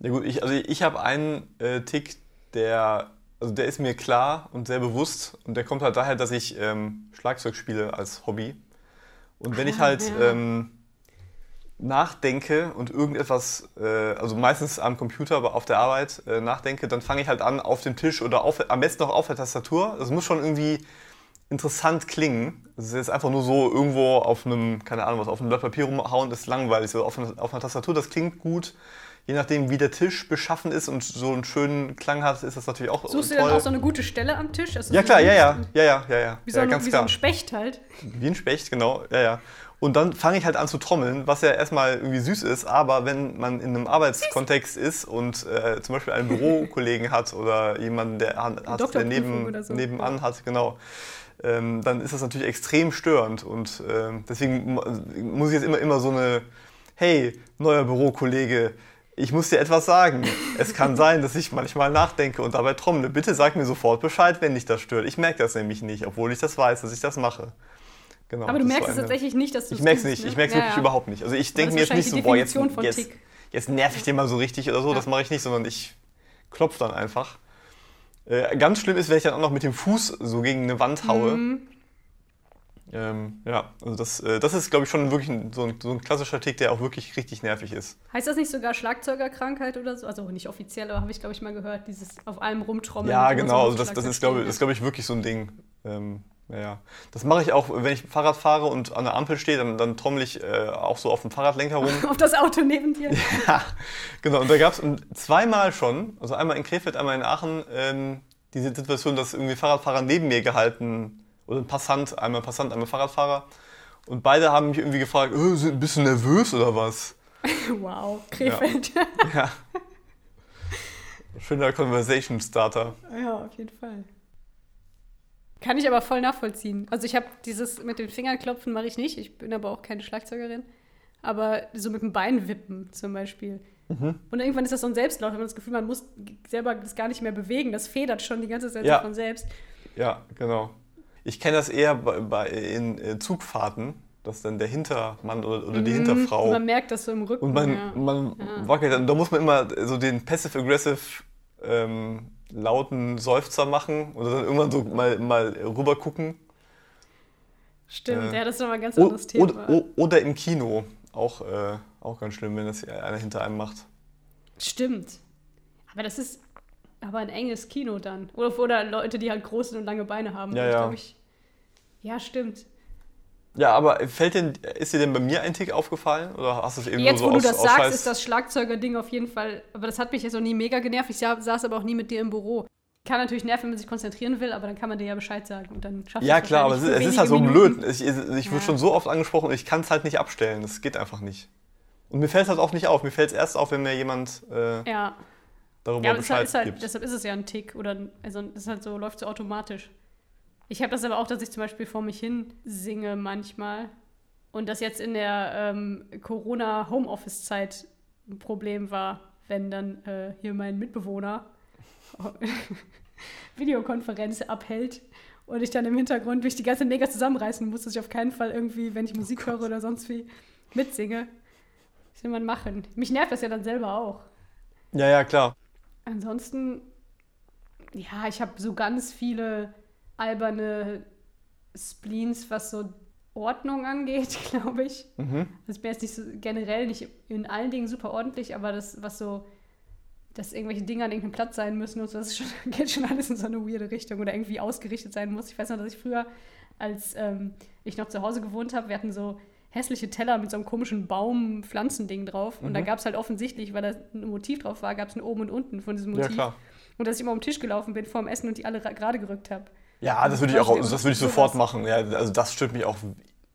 Ja gut, ich, also ich habe einen äh, Tick, der, also der ist mir klar und sehr bewusst und der kommt halt daher, dass ich ähm, Schlagzeug spiele als Hobby. Und wenn ich Ah, halt ja. ähm, nachdenke und irgendetwas, äh, also meistens am Computer, aber auf der Arbeit äh, nachdenke, dann fange ich halt an auf dem Tisch oder auf, am besten noch auf der Tastatur. Das muss schon irgendwie interessant klingen. Es ist jetzt einfach nur so irgendwo auf einem, keine Ahnung was, auf einem Blatt Papier rumhauen, ist langweilig. So auf, auf einer Tastatur, das klingt gut. Je nachdem, wie der Tisch beschaffen ist und so einen schönen Klang hat, ist das natürlich auch Suchst du toll. dann auch so eine gute Stelle am Tisch? Also ja so klar, ja, ja, ja, ja, ja, ja. Wie, so, ja ein, ganz wie so klar. ein Specht halt. Wie ein Specht, genau, ja, ja. Und dann fange ich halt an zu trommeln, was ja erstmal irgendwie süß ist, aber wenn man in einem Arbeitskontext ist und äh, zum Beispiel einen Bürokollegen hat oder jemanden, der, hat, der neben, so. nebenan hat, genau, ähm, dann ist das natürlich extrem störend. Und ähm, deswegen mu- muss ich jetzt immer, immer so eine, hey, neuer Bürokollege, ich muss dir etwas sagen. Es kann sein, dass ich manchmal nachdenke und dabei trommle. Bitte sag mir sofort Bescheid, wenn dich das stört. Ich merke das nämlich nicht, obwohl ich das weiß, dass ich das mache. Genau, Aber du merkst es tatsächlich nicht, dass du ich merke es nicht, ich merke es wirklich überhaupt nicht. Also ich denke mir jetzt nicht so, boah, jetzt, jetzt, jetzt nerv ich den mal so richtig oder so, Ja. das mache ich nicht, sondern ich klopfe dann einfach. Äh, ganz schlimm ist, wenn ich dann auch noch mit dem Fuß so gegen eine Wand haue. Mhm. Ähm, ja, also das, äh, das ist, glaube ich, schon wirklich ein, so, ein, so ein klassischer Tick, der auch wirklich richtig nervig ist. Heißt das nicht sogar Schlagzeugerkrankheit oder so? Also nicht offiziell, aber habe ich, glaube ich, mal gehört, dieses auf allem rumtrommeln. Ja, genau, also das, das, ist, glaube ich, glaube ich, wirklich so ein Ding. Ähm, ja, ja. Das mache ich auch, wenn ich Fahrrad fahre und an der Ampel stehe, dann, dann trommel ich äh, auch so auf dem Fahrradlenker rum. (laughs) auf das Auto neben dir. (laughs) Ja, genau. Und da gab es zweimal schon, also einmal in Krefeld, einmal in Aachen, ähm, diese Situation, dass irgendwie Fahrradfahrer neben mir gehalten, oder ein Passant, einmal Passant, einmal Fahrradfahrer. Und beide haben mich irgendwie gefragt, oh, sind ein bisschen nervös oder was? (laughs) Wow, Krefeld. Ja. Schöner Conversation Starter. Ja. auf jeden Fall. Kann ich aber voll nachvollziehen. Also ich habe dieses mit den Fingern klopfen mache ich nicht. Ich bin aber auch keine Schlagzeugerin. Aber so mit dem Bein wippen zum Beispiel. Mhm. Und irgendwann ist das so ein Selbstlauf, wenn man das Gefühl, man muss selber das gar nicht mehr bewegen. Das federt schon die ganze Zeit Ja. von selbst. Ja, genau. Ich kenne das eher bei, bei, in äh, Zugfahrten, dass dann der Hintermann oder, oder die Mhm. Hinterfrau Man merkt das so im Rücken. Und man, ja. man Ja. wackelt dann. Da muss man immer so den passive-aggressive ähm, lauten Seufzer machen oder dann irgendwann so mal, mal rüber gucken. Stimmt, äh, ja, das ist nochmal ein ganz anderes Thema. oder, oder im Kino. Auch, äh, auch ganz schlimm, wenn das einer hinter einem macht. Stimmt. Aber das ist aber ein enges Kino dann. Oder, oder Leute, die halt große und lange Beine haben. Ja, Ich ja. ich, ja, stimmt. Ja, aber fällt denn, ist dir denn bei mir ein Tick aufgefallen? Oder hast du es eben Jetzt, nur wo so du aus, das aus sagst, Scheiß- ist das Schlagzeuger-Ding auf jeden Fall. Aber das hat mich jetzt noch nie mega genervt. Ich sa- saß aber auch nie mit dir im Büro. Kann natürlich nerven, wenn man sich konzentrieren will, aber dann kann man dir ja Bescheid sagen. Und dann schaffst Ja, du klar, aber es ist, halt so wenige blöd. Minuten. Ich, ich, ich Ja. wurde schon so oft angesprochen und ich kann es halt nicht abstellen. Das geht einfach nicht. Und mir fällt es halt auch nicht auf. Mir fällt es erst auf, wenn mir jemand äh, Ja, darüber ja ist Bescheid halt, ist halt, gibt. deshalb ist es ja ein Tick. Oder, also es ist halt so, läuft so automatisch. Ich habe das aber auch, dass ich zum Beispiel vor mich hin singe manchmal. Und das jetzt in der ähm, Corona-Homeoffice-Zeit ein Problem war, wenn dann äh, hier mein Mitbewohner (laughs) Videokonferenz abhält und ich dann im Hintergrund mich die ganze mega zusammenreißen muss, dass ich auf keinen Fall irgendwie, wenn ich Musik höre oder sonst wie, mitsinge. Was will man machen? Mich nervt das ja dann selber auch. Ja, ja, klar. Ansonsten, ja, ich habe so ganz viele alberne Spleens, was so Ordnung angeht, (laughs) glaube ich. Mhm. Das bin jetzt nicht so generell nicht in allen Dingen super ordentlich, aber das, was so, dass irgendwelche Dinge an irgendeinem Platz sein müssen und so, das ist schon, (laughs) geht schon alles in so eine weirde Richtung oder irgendwie ausgerichtet sein muss. Ich weiß noch, dass ich früher, als ähm, ich noch zu Hause gewohnt habe, wir hatten so hässliche Teller mit so einem komischen Baum-Pflanzending drauf. Und da Mhm. gab es halt offensichtlich, weil da ein Motiv drauf war, gab es ein oben und unten von diesem Ja, Motiv. klar. und dass ich immer um den Tisch gelaufen bin vor dem Essen und die alle ra- gerade gerückt habe. Ja, das würde ich auch, das würde ich sofort machen. Ja, also das stört mich auch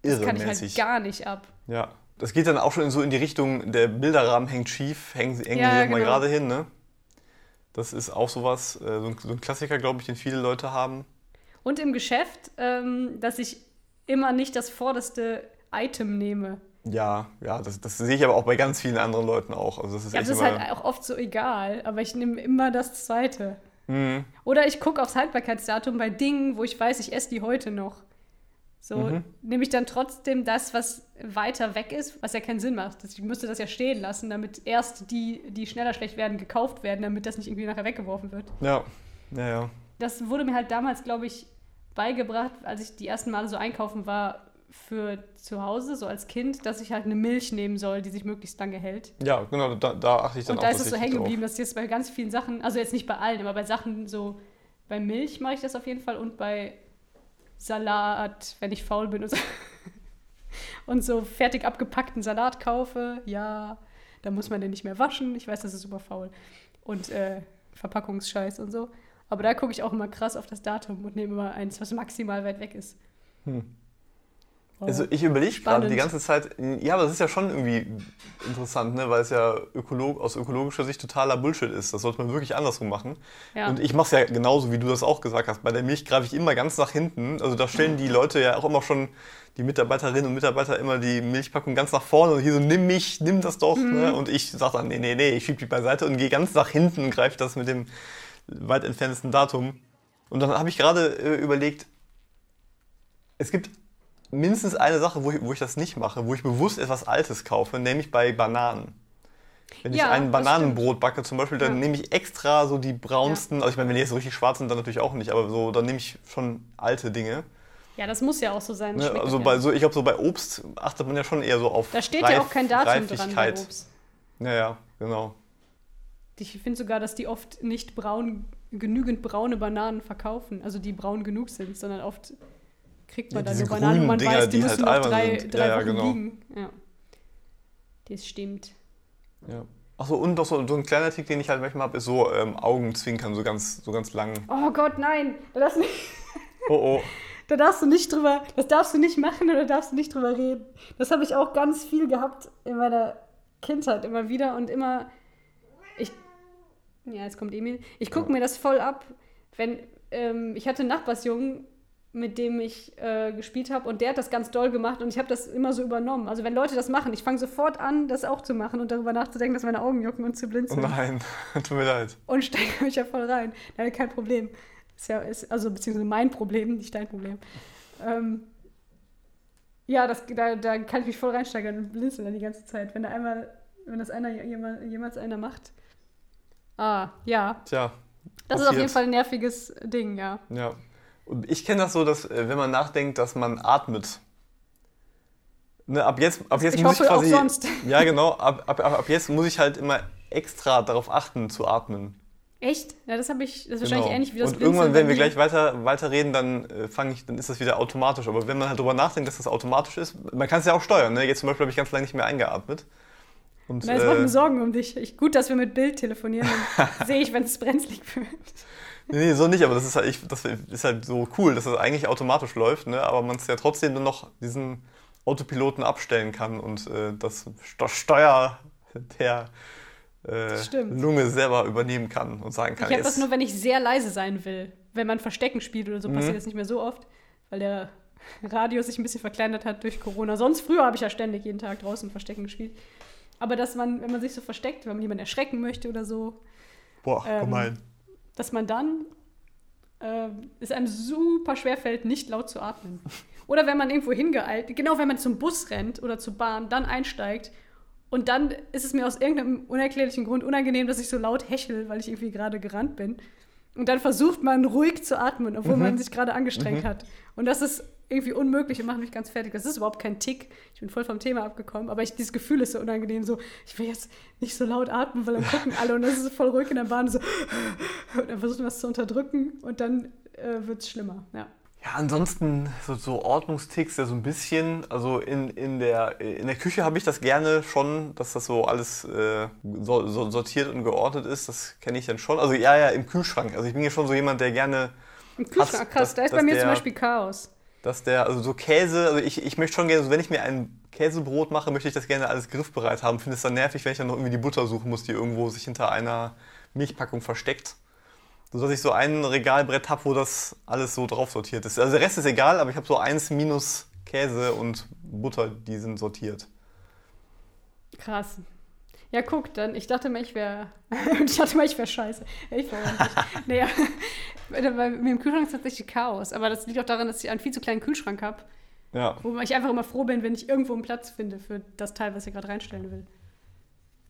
Das kann ich halt irremäßig. gar nicht ab. ja. Das geht dann auch schon so in die Richtung, der Bilderrahmen hängt schief, hängen sie irgendwie Ja, noch mal genau. gerade hin, ne? Das ist auch sowas, äh, so ein, so ein Klassiker, glaube ich, den viele Leute haben. Und im Geschäft, ähm, dass ich immer nicht das vorderste Item nehme. Ja, ja, das, das sehe ich aber auch bei ganz vielen anderen Leuten auch. Also das ist Ja, das ist halt auch oft so egal, aber ich nehme immer das zweite. Mhm. Oder ich gucke aufs Haltbarkeitsdatum bei Dingen, wo ich weiß, ich esse die heute noch. So Mhm. nehme ich dann trotzdem das, was weiter weg ist, was ja keinen Sinn macht. Ich müsste das ja stehen lassen, damit erst die, die schneller schlecht werden, gekauft werden, damit das nicht irgendwie nachher weggeworfen wird. Ja, ja, ja. Das wurde mir halt damals, glaube ich, beigebracht, als ich die ersten Male so einkaufen war für zu Hause, so als Kind, dass ich halt eine Milch nehmen soll, die sich möglichst lange hält. Ja, genau, da, da achte ich dann Und auch da ist es so hängen geblieben, dass ich jetzt bei ganz vielen Sachen, also jetzt nicht bei allen, aber bei Sachen so, bei Milch mache ich das auf jeden Fall und bei Salat, wenn ich faul bin und so, (laughs) und so fertig abgepackten Salat kaufe, ja, dann muss man den nicht mehr waschen. Ich weiß, das ist super faul. Und äh, Verpackungsscheiß und so. Aber da gucke ich auch immer krass auf das Datum und nehme immer eins, was maximal weit weg ist. Hm. Wow. Also ich überlege gerade die ganze Zeit, ja, aber das ist ja schon irgendwie interessant, ne? weil es ja ökolog aus ökologischer Sicht totaler Bullshit ist. Das sollte man wirklich andersrum machen. Ja. Und ich mache es ja genauso, wie du das auch gesagt hast. Bei der Milch greife ich immer ganz nach hinten. Also da stellen die Leute ja auch immer schon, die Mitarbeiterinnen und Mitarbeiter immer die Milchpackung ganz nach vorne und hier so, nimm mich, nimm das doch. Mhm. Ne? Und ich sage dann, nee, nee, nee, ich schiebe die beiseite und gehe ganz nach hinten und greife das mit dem weit entferntesten Datum. Und dann habe ich gerade äh, überlegt, es gibt mindestens eine Sache, wo ich, wo ich das nicht mache, wo ich bewusst etwas Altes kaufe, nämlich bei Bananen. Wenn ich Ja, ein das Bananenbrot backe zum Beispiel, dann Ja. nehme ich extra so die braunsten, also ich meine, wenn die jetzt so richtig schwarz sind, dann natürlich auch nicht, aber so, dann nehme ich schon alte Dinge. ja, das muss ja auch so sein. Ne? Also bei, so, ich glaube, so bei Obst achtet man ja schon eher so auf da steht ja auch kein Datum dran bei. Obst. Ja, ja, genau. Ich finde sogar, dass die oft nicht braun, genügend braune Bananen verkaufen, also die braun genug sind, sondern oft kriegt man Ja, da diese so Bananen, wo man Dinger, weiß, die, die müssen halt noch drei, sind. drei Ja, ja, Wochen genau. liegen. Ja. Das stimmt. Ja. Achso, und noch so, so ein kleiner Tick, den ich halt manchmal habe, ist so ähm, Augenzwinkern, so ganz, so ganz lang. Oh Gott, nein, da darfst, du nicht, Oh, oh. (laughs) da darfst du nicht drüber, das darfst du nicht machen oder darfst du nicht drüber reden. Das habe ich auch ganz viel gehabt in meiner Kindheit, immer wieder und immer. Ich, ja, jetzt kommt Emil. Ich gucke Ja. mir das voll ab, wenn ähm, ich hatte einen Nachbarsjungen, mit dem ich äh, gespielt habe und der hat das ganz doll gemacht und ich habe das immer so übernommen. Also wenn Leute das machen, ich fange sofort an, das auch zu machen und darüber nachzudenken, dass meine Augen jucken und zu blind Oh sind. nein, (laughs) tut mir leid. und steige mich ja voll rein. Nein, kein Problem. Ist ja, ist, also beziehungsweise mein Problem, nicht dein Problem. Ähm, ja, das, da, da kann ich mich voll reinsteigern und blinzeln dann die ganze Zeit. Wenn da einmal, wenn das einer jemand, jemals einer macht. Ah, ja. Tja, Das ist auf Passiert. jeden Fall ein nerviges Ding, ja. ja. Und ich kenne das so, dass äh, wenn man nachdenkt, dass man atmet. Ne, ab jetzt, ab jetzt Ich muss ich quasi. auch sonst. (laughs) Ja, genau. Ab, ab, ab, jetzt muss ich halt immer extra darauf achten, zu atmen. Echt? Ja, das habe ich, das ist wahrscheinlich Genau. ähnlich wie das Und irgendwann, wenn wir gleich weiter, weiter reden, dann äh, fange ich, dann ist das wieder automatisch. Aber wenn man halt drüber nachdenkt, dass das automatisch ist, man kann es ja auch steuern. Ne? Jetzt zum Beispiel habe ich ganz lange nicht mehr eingeatmet. Und, Nein, es macht äh, mir Sorgen um dich. Ich, gut, dass wir mit Bild telefonieren. Dann (laughs) sehe ich, wenn es brenzlig wird. Nee, nee, so nicht, aber das ist halt, ich, das ist halt so cool, dass das eigentlich automatisch läuft, ne? aber man es ja trotzdem dann noch diesen Autopiloten abstellen kann und äh, das Sto- Steuer der äh. Lunge selber übernehmen kann und sagen kann, Ich habe das nur, wenn ich sehr leise sein will. Wenn man Verstecken spielt oder so, Mhm. passiert das nicht mehr so oft, weil der Radius sich ein bisschen verkleinert hat durch Corona. Sonst früher habe ich ja ständig jeden Tag draußen Verstecken gespielt. Aber dass man, wenn man sich so versteckt, wenn man jemanden erschrecken möchte oder so, Boah, ähm, gemein. Dass man dann äh, es einem super schwer fällt, nicht laut zu atmen. Oder wenn man irgendwo hingeeilt, genau wenn man zum Bus rennt oder zur Bahn, dann einsteigt und dann ist es mir aus irgendeinem unerklärlichen Grund unangenehm, dass ich so laut hechel, weil ich irgendwie gerade gerannt bin. Und dann versucht man ruhig zu atmen, obwohl man sich gerade angestrengt hat. Und das ist irgendwie unmöglich und macht mich ganz fertig. Das ist überhaupt kein Tick. Ich bin voll vom Thema abgekommen, aber ich, dieses Gefühl ist so unangenehm. So, ich will jetzt nicht so laut atmen, weil dann gucken alle und das ist voll ruhig in der Bahn. So, und dann versucht man das zu unterdrücken und dann äh, wird es schlimmer. Ja. Ja, ansonsten so, so Ordnungsticks ja so ein bisschen. Also in, in, der, in der Küche habe ich das gerne schon, dass das so alles äh, so, so sortiert und geordnet ist. Das kenne ich dann schon. Also ja, ja, im Kühlschrank. Also ich bin ja schon so jemand, der gerne, Im Kühlschrank, krass, da ist bei mir der- zum Beispiel Chaos. dass der, also so Käse, also ich, ich möchte schon gerne, so wenn ich mir ein Käsebrot mache, möchte ich das gerne alles griffbereit haben. Finde es dann nervig, wenn ich dann noch irgendwie die Butter suchen muss, die irgendwo sich hinter einer Milchpackung versteckt. Sodass ich so ein Regalbrett habe, wo das alles so drauf sortiert ist. Also der Rest ist egal, aber ich habe so eins minus Käse und Butter, die sind sortiert. Krass. Ja, guck, dann, ich dachte mal, ich wäre, (laughs) ich dachte mal, ich wäre scheiße. Ich war nicht. naja, bei mir im Kühlschrank ist tatsächlich Chaos, aber das liegt auch daran, dass ich einen viel zu kleinen Kühlschrank habe, Ja. wo ich einfach immer froh bin, wenn ich irgendwo einen Platz finde für das Teil, was ich gerade reinstellen will.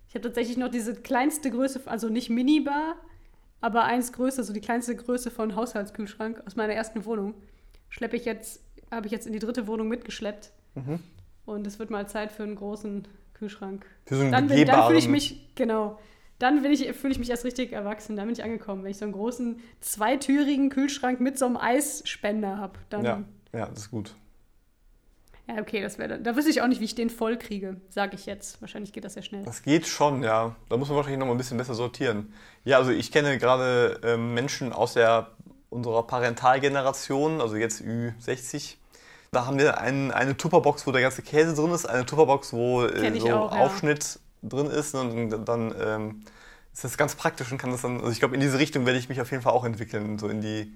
Ich habe tatsächlich noch diese kleinste Größe, also nicht Minibar, aber eins größer, so die kleinste Größe von Haushaltskühlschrank aus meiner ersten Wohnung. Schleppe ich jetzt, habe ich jetzt in die dritte Wohnung mitgeschleppt. Mhm. Und es wird mal Zeit für einen großen Kühlschrank. Für so einen Dann, bin- dann fühle ich mich, genau, dann bin ich, fühle ich mich erst richtig erwachsen. Dann bin ich angekommen. Wenn ich so einen großen, zweitürigen Kühlschrank mit so einem Eisspender habe, dann. Ja, ja, das ist gut. Ja, okay, das wäre Da wüsste ich auch nicht, wie ich den voll kriege, sage ich jetzt. Wahrscheinlich geht das ja schnell. Das geht schon, ja. Da muss man wahrscheinlich noch mal ein bisschen besser sortieren. Ja, also ich kenne gerade ähm, Menschen aus der, unserer Parentalgeneration, also jetzt Ü60. Da haben wir ein, eine Tupperbox, wo der ganze Käse drin ist, eine Tupperbox, wo äh, so auch, ja. Aufschnitt drin ist. Und dann ähm, ist das ganz praktisch und kann das dann, also ich glaube, in diese Richtung werde ich mich auf jeden Fall auch entwickeln, so in die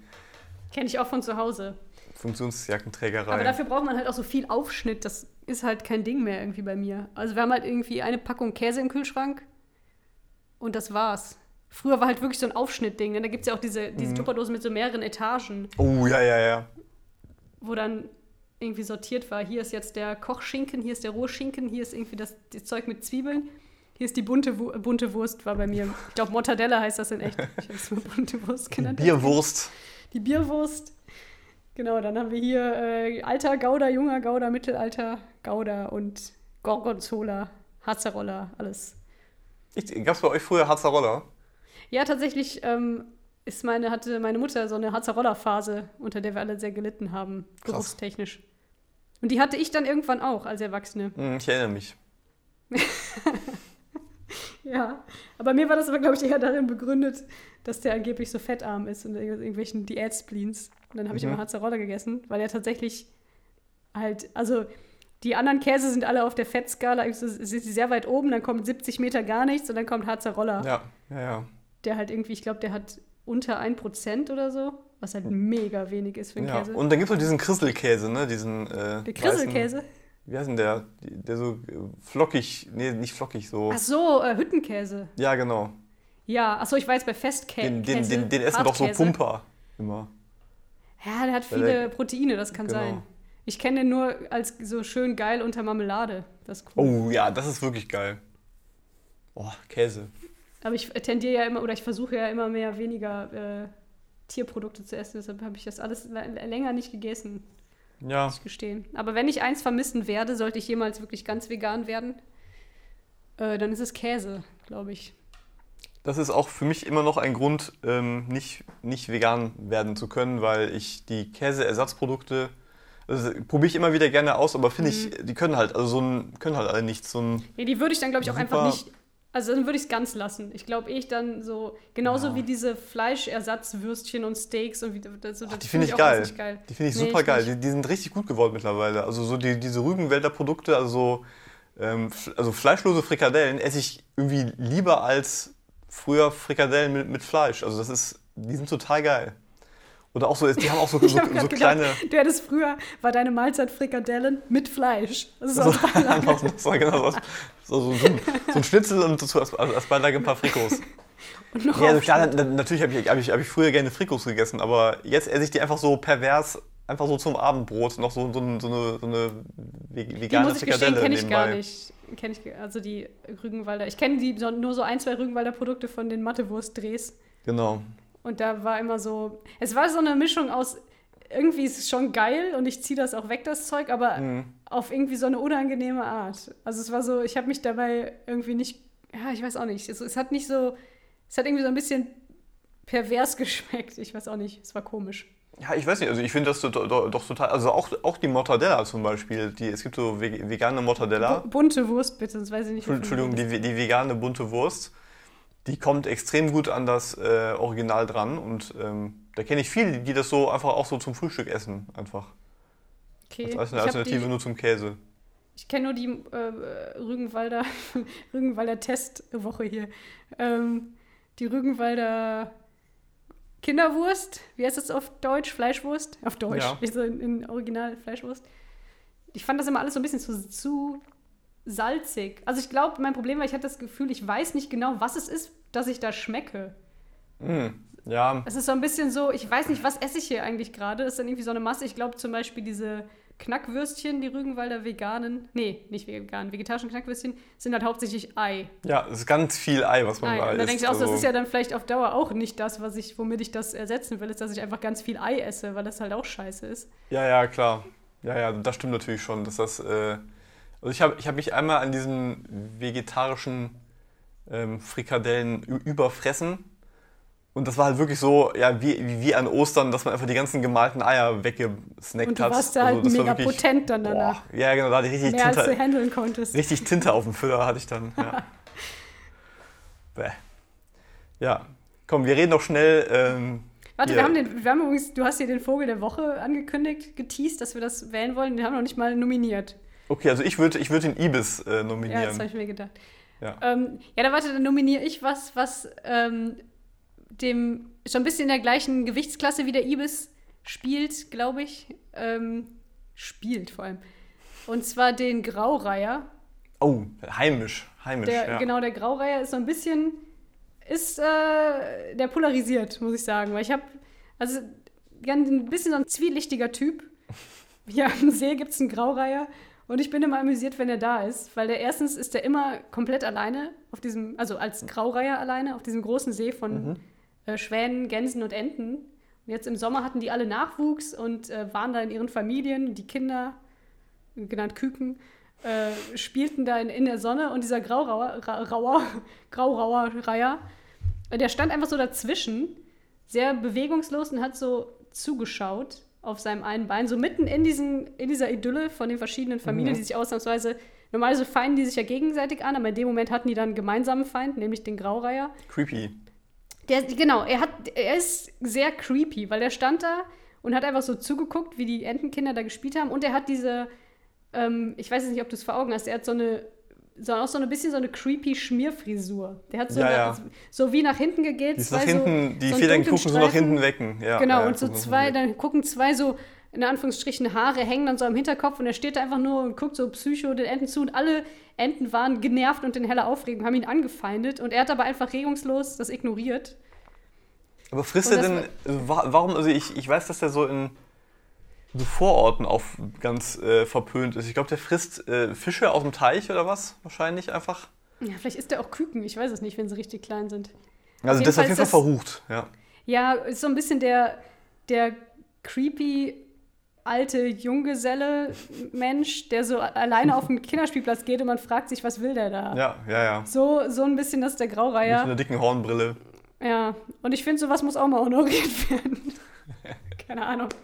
Kenne ich auch von zu Hause. Funktionsjackenträgerei. Aber dafür braucht man halt auch so viel Aufschnitt. Das ist halt kein Ding mehr irgendwie bei mir. Also wir haben halt irgendwie eine Packung Käse im Kühlschrank und das war's. Früher war halt wirklich so ein Aufschnittding. Ne? Da gibt es ja auch diese, diese mhm. Tupperdosen mit so mehreren Etagen. Oh, ja, ja, ja. Wo dann irgendwie sortiert war. Hier ist jetzt der Kochschinken, hier ist der Rohschinken, hier ist irgendwie das, das Zeug mit Zwiebeln. Hier ist die bunte, bunte Wurst, war bei mir. Ich glaube, Mortadella heißt das in echt. Ich habe es mal bunte Wurst genannt. Bierwurst. Die Bierwurst. Genau, dann haben wir hier äh, alter Gouda, junger Gouda, Mittelalter Gouda und Gorgonzola, Hazzarolla, alles. Gab es bei euch früher Hazzarolla? Ja, tatsächlich ähm, ist meine, hatte meine Mutter so eine Hazzarolla-Phase, unter der wir alle sehr gelitten haben, geruchstechnisch. Und die hatte ich dann irgendwann auch als Erwachsene. Hm, ich erinnere mich. (laughs) (laughs) ja, aber mir war das aber, glaube ich, eher darin begründet, dass der angeblich so fettarm ist und irgendwelchen Diät-Spleens. Und dann habe ich mhm. immer Hazzarolla gegessen, weil er tatsächlich halt, also die anderen Käse sind alle auf der Fettskala, sind sie sehr weit oben, dann kommt 70 Meter gar nichts und dann kommt Hazzarolla. Ja, ja, ja. Der halt irgendwie, ich glaube, der hat unter 1% oder so, was halt mega wenig ist für einen ja. Käse. Und dann gibt es noch diesen Krisselkäse, ne? Diesen, äh, der Krisselkäse? Wie heißt denn der? Der so flockig, nee, nicht flockig, so. Ach so, äh, Hüttenkäse. Ja, genau. Ja, achso, ich jetzt bei Festkäse. Den, den, den, den essen doch so Pumper immer. Ja, der hat viele der, Proteine, das kann genau. sein. Ich kenne den nur als so schön geil unter Marmelade. Das cool. Oh ja, das ist wirklich geil. Oh, Käse. Aber ich tendiere ja immer, oder ich versuche ja immer mehr weniger äh, Tierprodukte zu essen. Deshalb habe ich das alles länger nicht gegessen. Ja. Muss ich gestehen. Aber wenn ich eins vermissen werde, sollte ich jemals wirklich ganz vegan werden, äh, dann ist es Käse, glaube ich das ist auch für mich immer noch ein Grund, ähm, nicht, nicht vegan werden zu können, weil ich die Käseersatzprodukte, also probiere ich immer wieder gerne aus, aber finde mhm. ich, die können halt, also so ein, können halt alle nicht so ein. Ja, die würde ich dann, glaube ich, auch einfach nicht. Also dann würde ich es ganz lassen. Ich glaube, ich dann so, genauso ja. wie diese Fleischersatzwürstchen und Steaks und wie das, so, das Die finde ich, geil. geil. Die finde ich nee, super ich geil. Die, die, sind richtig gut geworden mittlerweile. Also so die, diese Rügenwälder Produkte, also so, ähm, also fleischlose Frikadellen esse ich irgendwie lieber als früher Frikadellen mit, mit Fleisch. Also das ist, die sind total geil. Oder auch so, die haben auch so, (laughs) so, so gedacht, kleine. Du hattest früher, war deine Mahlzeit Frikadellen mit Fleisch. Das ist also, (laughs) einfach so, genau, so, so, so, ein Schnitzel und so als, als Beilage ein paar Frikos. Ja, also klar, natürlich habe ich, hab ich, hab ich früher gerne Frikos gegessen, aber jetzt esse ich die einfach so pervers, einfach so zum Abendbrot, noch so, so, eine, so eine vegane die muss ich Frikadelle kenne ich gar nicht kenne ich, also die Rügenwalder. Ich kenne die nur so ein, zwei Rügenwalder Produkte von den Mattewurst-Drehs. Genau. Und da war immer so, es war so eine Mischung aus, irgendwie ist es schon geil und ich ziehe das auch weg, das Zeug, aber mhm. auf irgendwie so eine unangenehme Art. Also es war so, ich habe mich dabei irgendwie nicht, ja, ich weiß auch nicht, es, es hat nicht so, es hat irgendwie so ein bisschen pervers (laughs) geschmeckt. Ich weiß auch nicht, es war komisch. Ja, ich weiß nicht, also ich finde das doch, doch, total, also auch, auch die Mortadella zum Beispiel, die, es gibt so vegane Mortadella. bunte Wurst bitte, sonst weiß ich nicht. Entschuldigung, die, die vegane bunte Wurst, die kommt extrem gut an das äh, Original dran und ähm, da kenne ich viele, die das so einfach auch so zum Frühstück essen, einfach. Okay. Als eine Alternative die, nur zum Käse. Ich kenne nur die äh, Rügenwalder, (laughs) Rügenwalder Testwoche hier. Ähm, die Rügenwalder Kinderwurst, wie heißt das auf Deutsch? Fleischwurst? Auf Deutsch, ja. so in, in, Original Fleischwurst. Ich fand das immer alles so ein bisschen zu, zu salzig. Also ich glaube, mein Problem war, ich hatte das Gefühl, ich weiß nicht genau, was es ist, dass ich da schmecke. Mm, ja. Es ist so ein bisschen so, ich weiß nicht, was esse ich hier eigentlich gerade. Ist dann irgendwie so eine Masse. Ich glaube zum Beispiel diese Knackwürstchen, die Rügenwalder veganen, nee, nicht vegan, vegetarischen Knackwürstchen, sind halt hauptsächlich Ei. Ja, es ist ganz viel Ei, was man Ei. da isst. Und dann denke ich auch, also das ist ja dann vielleicht auf Dauer auch nicht das, was ich, womit ich das ersetzen will, ist, dass ich einfach ganz viel Ei esse, weil das halt auch scheiße ist. Ja, ja, klar. Ja, ja, das stimmt natürlich schon, dass das, äh, also ich habe ich hab mich einmal an diesen vegetarischen ähm, Frikadellen überfressen Und das war halt wirklich so, ja, wie, wie, an Ostern, dass man einfach die ganzen gemalten Eier weggesnackt Und du hat. warst da halt war mega wirklich- potent dann danach. Boah, ja, genau, da hatte ich richtig Mehr als du Tinte, handeln konntest. richtig Tinte auf dem Füller hatte ich dann. Ja. (laughs) Bäh. ja, komm, wir reden noch schnell. Ähm, Warte, wir haben, den, wir haben übrigens, du hast hier den Vogel der Woche angekündigt, geteased, dass wir das wählen wollen. Den haben wir noch nicht mal nominiert. Okay, also ich würde ich würd den Ibis äh, Ja, das nominieren. habe ich mir gedacht. Ja. Ähm, ja, dann warte, dann nominiere ich was, was ähm, dem schon ein bisschen in der gleichen Gewichtsklasse wie der Ibis spielt, glaube ich. Ähm, spielt vor allem. Und zwar den Graureiher. Oh, heimisch, heimisch. Der, ja. Genau, der Graureiher ist so ein bisschen, ist, äh, der polarisiert, muss ich sagen. Weil ich habe, also ein bisschen so ein zwielichtiger Typ. Hier am See gibt es einen Graureiher. Und ich bin immer amüsiert, wenn er da ist, weil der erstens ist er immer komplett alleine auf diesem, also als Graureiher alleine auf diesem großen See von äh, Schwänen, Gänsen und Enten. Und jetzt im Sommer hatten die alle Nachwuchs und äh, waren da in ihren Familien. Die Kinder, genannt Küken, äh, spielten da in, in der Sonne und dieser Graurauer, Ra, Rauer, (laughs) Graurauer Reiher, der stand einfach so dazwischen, sehr bewegungslos und hat so zugeschaut auf seinem einen Bein, so mitten in, diesen, in dieser Idylle von den verschiedenen Familien, Mhm. die sich ausnahmsweise, normalerweise feinden die sich ja gegenseitig an, aber in dem Moment hatten die dann einen gemeinsamen Feind, nämlich den Graureiher. Creepy. Der, genau, er, hat, er ist sehr creepy, weil der stand da und hat einfach so zugeguckt, wie die Entenkinder da gespielt haben. Und er hat diese, ähm, ich weiß jetzt nicht, ob du es vor Augen hast, er hat so eine, so, auch so ein bisschen so eine creepy Schmierfrisur. Der hat so, Ja, eine, ja. so wie nach hinten gegelt. Die, zwei nach hinten, die so Federn gucken so nach Streifen. hinten wecken. Ja, Genau, und so zwei, dann gucken zwei so, in Anführungsstrichen, Haare hängen dann so am Hinterkopf und er steht da einfach nur und guckt so psycho den Enten zu und alle Enten waren genervt und in heller Aufregung, haben ihn angefeindet und er hat aber einfach regungslos das ignoriert. Aber frisst er denn, also wa- warum, also ich, ich weiß, dass der so in so Vororten auch ganz äh, verpönt ist. Ich glaube, der frisst äh, Fische aus dem Teich oder was? Wahrscheinlich einfach. Ja, vielleicht ist er auch Küken, ich weiß es nicht, wenn sie richtig klein sind. Also das ist auf jeden Fall verrucht, ja. Ja, ist so ein bisschen der, der creepy alte Junggeselle-Mensch, der so alleine auf den (laughs) Kinderspielplatz geht und man fragt sich, was will der da? Ja, ja, ja. So, so ein bisschen das ist der Mit Graureiher. einer dicken Hornbrille. Ja, und ich finde, sowas muss auch mal honoriert (laughs) werden. (laughs) Keine Ahnung. (laughs)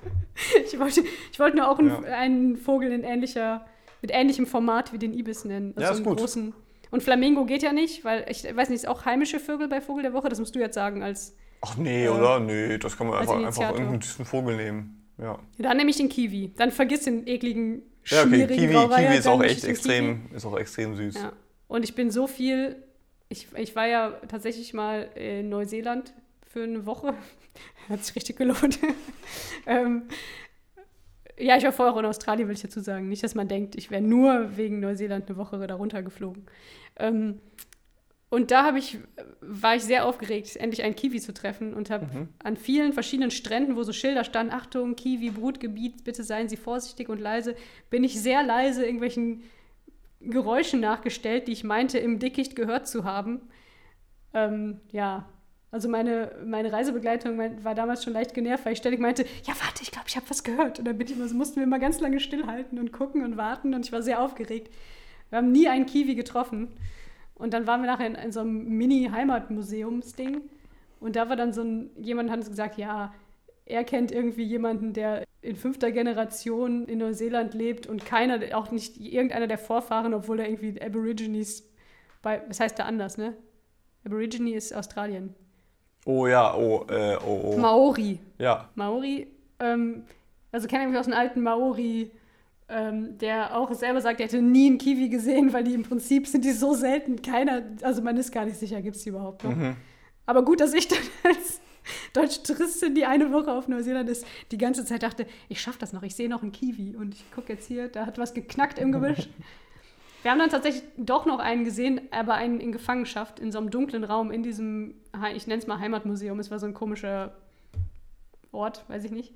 Ich wollte, ich wollte nur auch einen, Ja. einen Vogel in ähnlicher, mit ähnlichem Format wie den Ibis nennen. Also Ja, ist einen gut. großen. Und Flamingo geht ja nicht, weil ich weiß nicht, ist auch heimische Vögel bei Vogel der Woche? Das musst du jetzt sagen als. Ach nee, Ja. oder? Nee, das kann man einfach, einfach irgendeinen süßen Vogel nehmen. Ja, Dann nehme ich den Kiwi. Dann vergiss den ekligen, ja okay. schmierigen Kiwi, Kiwi ist auch echt extrem, ist auch extrem süß. Kiwi. Ja. Und ich bin so viel. Ich, ich war ja tatsächlich mal in Neuseeland für eine Woche. (laughs) Hat sich richtig gelohnt. (laughs) ähm, ja, ich war vorher auch in Australien, will ich dazu sagen. Nicht, dass man denkt, ich wäre nur wegen Neuseeland eine Woche da runtergeflogen. Ähm, und da ich, war ich sehr aufgeregt, endlich einen Kiwi zu treffen und habe Mhm. an vielen verschiedenen Stränden, wo so Schilder standen, Achtung, Kiwi, Brutgebiet, bitte seien Sie vorsichtig und leise, bin ich sehr leise irgendwelchen Geräuschen nachgestellt, die ich meinte, im Dickicht gehört zu haben. Ähm, ja, also meine, meine Reisebegleitung war damals schon leicht genervt, weil ich ständig meinte, ja warte, ich glaube, ich habe was gehört. Und dann bin ich immer, so mussten wir immer ganz lange stillhalten und gucken und warten und ich war sehr aufgeregt. Wir haben nie einen Kiwi getroffen. Und dann waren wir nachher in, in so einem Mini-Heimatmuseumsding. Und da war dann so ein, jemand hat uns gesagt, ja, er kennt irgendwie jemanden, der in fünfter Generation in Neuseeland lebt und keiner, auch nicht irgendeiner der Vorfahren, obwohl er irgendwie Aborigines bei, das heißt da anders, ne? Aborigine ist Australien. Oh ja, oh, äh, oh, oh. Maori. ja. Maori, ähm, also kenne ich mich aus einem alten Maori, ähm, der auch selber sagt, er hätte nie einen Kiwi gesehen, weil die im Prinzip sind die so selten, keiner, also man ist gar nicht sicher, gibt es die überhaupt noch. Mhm. Aber gut, dass ich dann als deutsche Touristin, die eine Woche auf Neuseeland ist, die ganze Zeit dachte, ich schaffe das noch, ich sehe noch einen Kiwi und ich gucke jetzt hier, da hat was geknackt im Gebüsch. (laughs) Wir haben dann tatsächlich doch noch einen gesehen, aber einen in Gefangenschaft, in so einem dunklen Raum, in diesem, ich nenne es mal Heimatmuseum, es war so ein komischer Ort, weiß ich nicht.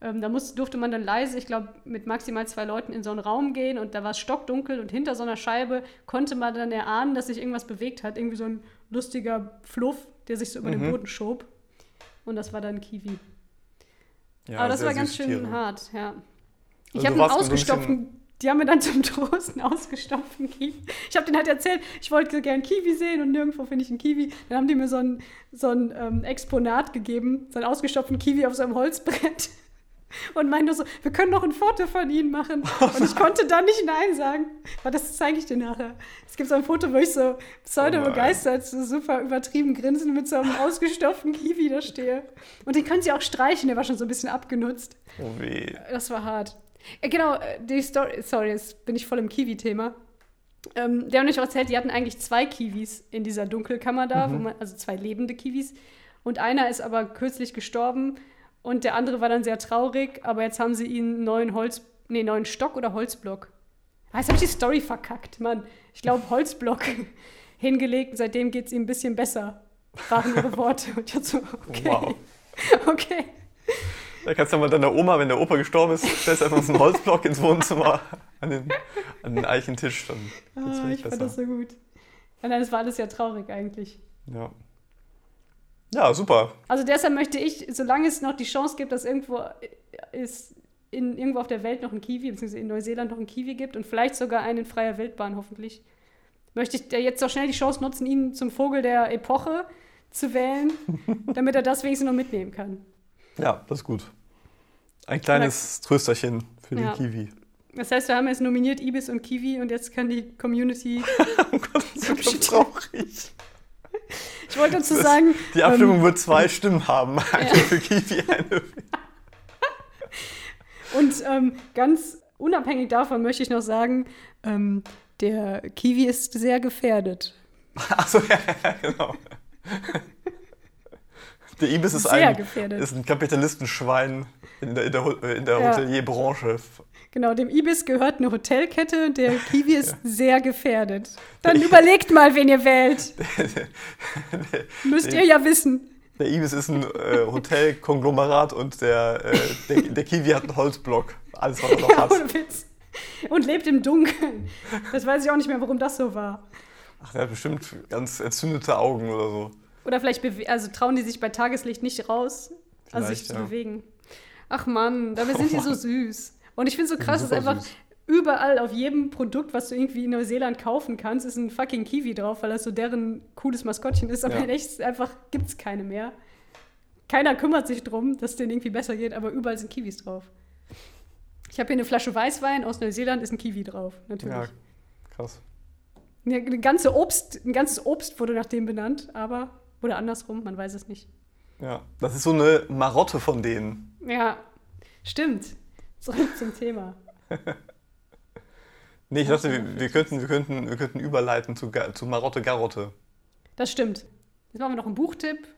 Ähm, da muss, durfte man dann leise, ich glaube, mit maximal zwei Leuten in so einen Raum gehen und da war es stockdunkel und hinter so einer Scheibe konnte man dann erahnen, dass sich irgendwas bewegt hat. Irgendwie so ein lustiger Fluff, der sich so über den Mhm. Boden schob. Und das war dann Kiwi. ja Aber das war ganz schön Tiere. hart, ja. Ich Also habe einen ausgestopften die haben mir dann zum (laughs) Trost einen ausgestopften Kiwi. Ich habe denen halt erzählt, ich wollte gerne Kiwi sehen und nirgendwo finde ich einen Kiwi. Dann haben die mir so ein, so ein ähm, Exponat gegeben, so einen ausgestopften Kiwi auf so einem Holzbrett. (laughs) Und meinte so, wir können noch ein Foto von ihnen machen. Und ich konnte dann nicht Nein sagen. Aber das zeige ich dir nachher. Es gibt so ein Foto, wo ich so pseudo begeistert, so super übertrieben grinsen mit so einem ausgestopften Kiwi da stehe. Und den können sie auch streichen, der war schon so ein bisschen abgenutzt. Oh weh. Das war hart. Äh, genau, äh, die Story, sorry, jetzt bin ich voll im Kiwi-Thema. Ähm, die haben euch auch erzählt, die hatten eigentlich zwei Kiwis in dieser Dunkelkammer da, mhm. man, also zwei lebende Kiwis. Und einer ist aber kürzlich gestorben und der andere war dann sehr traurig, aber jetzt haben sie ihn einen neuen Holz, nee, neuen Stock oder Holzblock. Ah, jetzt habe ich die Story verkackt, Mann. Ich glaube Holzblock (laughs) hingelegt und seitdem geht es ihm ein bisschen besser, waren ihre Worte. Und ich so, okay. Wow. (laughs) Okay. Da kannst du mal deiner Oma, wenn der Opa gestorben ist, stellst einfach so einen Holzblock ins Wohnzimmer an den, an den Eichentisch. Dann geht's ah, ich besser. fand das so gut. Nein, das war alles ja traurig eigentlich. Ja. Ja, super. Also deshalb möchte ich, solange es noch die Chance gibt, dass irgendwo ist, in, irgendwo auf der Welt noch ein Kiwi, beziehungsweise in Neuseeland noch ein Kiwi gibt und vielleicht sogar einen in freier Wildbahn hoffentlich, möchte ich jetzt auch schnell die Chance nutzen, ihn zum Vogel der Epoche zu wählen, (laughs) damit er das wenigstens noch mitnehmen kann. Ja, das ist gut. Ein kleines Trösterchen für ja. den Kiwi. Das heißt, wir haben jetzt nominiert Ibis und Kiwi und jetzt kann die Community. (laughs) oh Gott, das ist so traurig. Ich wollte dazu sagen. Die Abstimmung ähm, wird zwei Stimmen haben. Eine (laughs) ja. für Kiwi, eine für. (laughs) Und ähm, ganz unabhängig davon möchte ich noch sagen, ähm, der Kiwi ist sehr gefährdet. Achso, ja, ja, genau. Der Ibis ist ein, ist ein Kapitalistenschwein in der, in der, in der ja. Hotelierbranche. Genau, dem Ibis gehört eine Hotelkette, der Kiwi ist (laughs) ja. sehr gefährdet. Dann überlegt mal, wen ihr wählt. (laughs) Müsst ihr ja wissen. Der Ibis ist ein äh, Hotelkonglomerat und der, äh, der, der, Kiwi hat einen Holzblock. Alles, was er noch ja, hat. Ohne Witz. Und lebt im Dunkeln. Das weiß ich auch nicht mehr, warum das so war. Ach, der hat bestimmt ganz entzündete Augen oder so. Oder vielleicht also trauen die sich bei Tageslicht nicht raus, also sich zu ja. bewegen. Ach Mann, dabei sind oh die so süß. Und ich finde so krass, dass einfach süß. überall auf jedem Produkt, was du irgendwie in Neuseeland kaufen kannst, ist ein fucking Kiwi drauf, weil das so deren cooles Maskottchen ist. Aber ja. in echt einfach gibt es keine mehr. Keiner kümmert sich drum, dass es denen irgendwie besser geht, aber überall sind Kiwis drauf. Ich habe hier eine Flasche Weißwein aus Neuseeland, ist ein Kiwi drauf, natürlich. Ja, krass. Eine ganze Obst, ein ganzes Obst wurde nach dem benannt, aber oder andersrum, man weiß es nicht. Ja, das ist so eine Marotte von denen. Ja, stimmt. Zurück zum Thema. (laughs) nee, ich dachte, wir, wir, könnten, wir, könnten, wir könnten überleiten zu, zu Marotte Garotte. Das stimmt. Jetzt machen wir noch einen Buchtipp.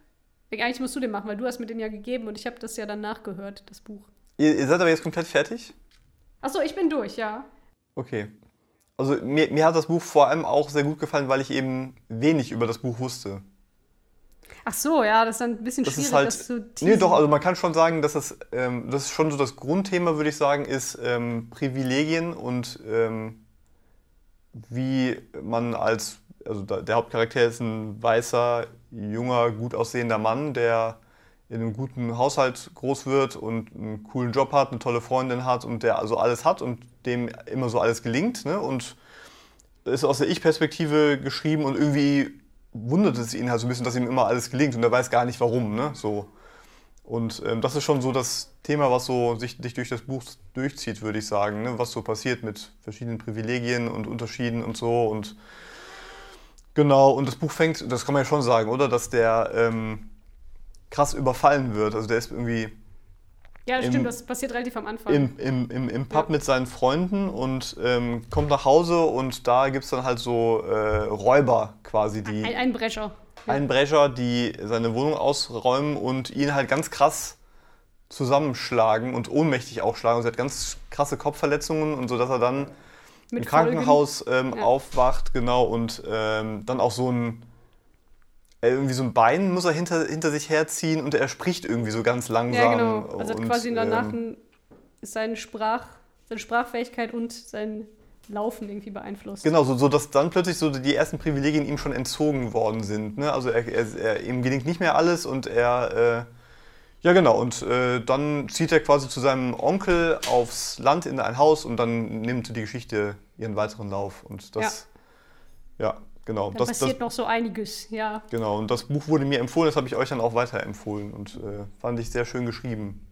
Eigentlich musst du den machen, weil du hast mir den ja gegeben und ich habe das ja dann nachgehört, das Buch. Ihr, ihr seid aber jetzt komplett fertig? Achso, ich bin durch, ja. Okay. Also mir, mir hat das Buch vor allem auch sehr gut gefallen, weil ich eben wenig über das Buch wusste. Ach so, ja, das ist dann ein bisschen das schwierig, halt, das zu teasen. Nee, doch, also man kann schon sagen, dass das, ähm, das ist schon so das Grundthema, würde ich sagen, ist ähm, Privilegien und ähm, wie man als, also der Hauptcharakter ist ein weißer, junger, gut aussehender Mann, der in einem guten Haushalt groß wird und einen coolen Job hat, eine tolle Freundin hat und der also alles hat und dem immer so alles gelingt. Ne? Und ist aus der Ich-Perspektive geschrieben und irgendwie wundert es ihn halt so ein bisschen, dass ihm immer alles gelingt und er weiß gar nicht warum. Ne? So. Und ähm, das ist schon so das Thema, was so sich, sich durch das Buch durchzieht, würde ich sagen. Ne? Was so passiert mit verschiedenen Privilegien und Unterschieden und so. Und genau, und das Buch fängt, das kann man ja schon sagen, oder? Dass der ähm, krass überfallen wird. Also der ist irgendwie ja, das im, stimmt, das passiert relativ am Anfang. Im, im, im, im Pub ja. mit seinen Freunden und ähm, kommt nach Hause und da gibt es dann halt so äh, Räuber quasi, die. Ein Einbrecher. Ja. Einbrecher, die seine Wohnung ausräumen und ihn halt ganz krass zusammenschlagen und ohnmächtig auch schlagen. Also er hat ganz krasse Kopfverletzungen und so, dass er dann mit im Krankenhaus ähm, ja. aufwacht, genau, und ähm, dann auch so ein irgendwie so ein Bein muss er hinter, hinter sich herziehen und er spricht irgendwie so ganz langsam. Ja, genau. Also und, quasi danach ähm, ist seine, Sprach, seine Sprachfähigkeit und sein Laufen irgendwie beeinflusst. Genau, so, so dass dann plötzlich so die ersten Privilegien ihm schon entzogen worden sind. Ne? Also er, er, er, ihm gelingt nicht mehr alles und er Ja, genau. Und äh, dann zieht er quasi zu seinem Onkel aufs Land in ein Haus und dann nimmt die Geschichte ihren weiteren Lauf. Und das, ja, genau. Da das, passiert das, noch so einiges, ja. genau. Und das Buch wurde mir empfohlen, das habe ich euch dann auch weiterempfohlen und äh, fand ich sehr schön geschrieben.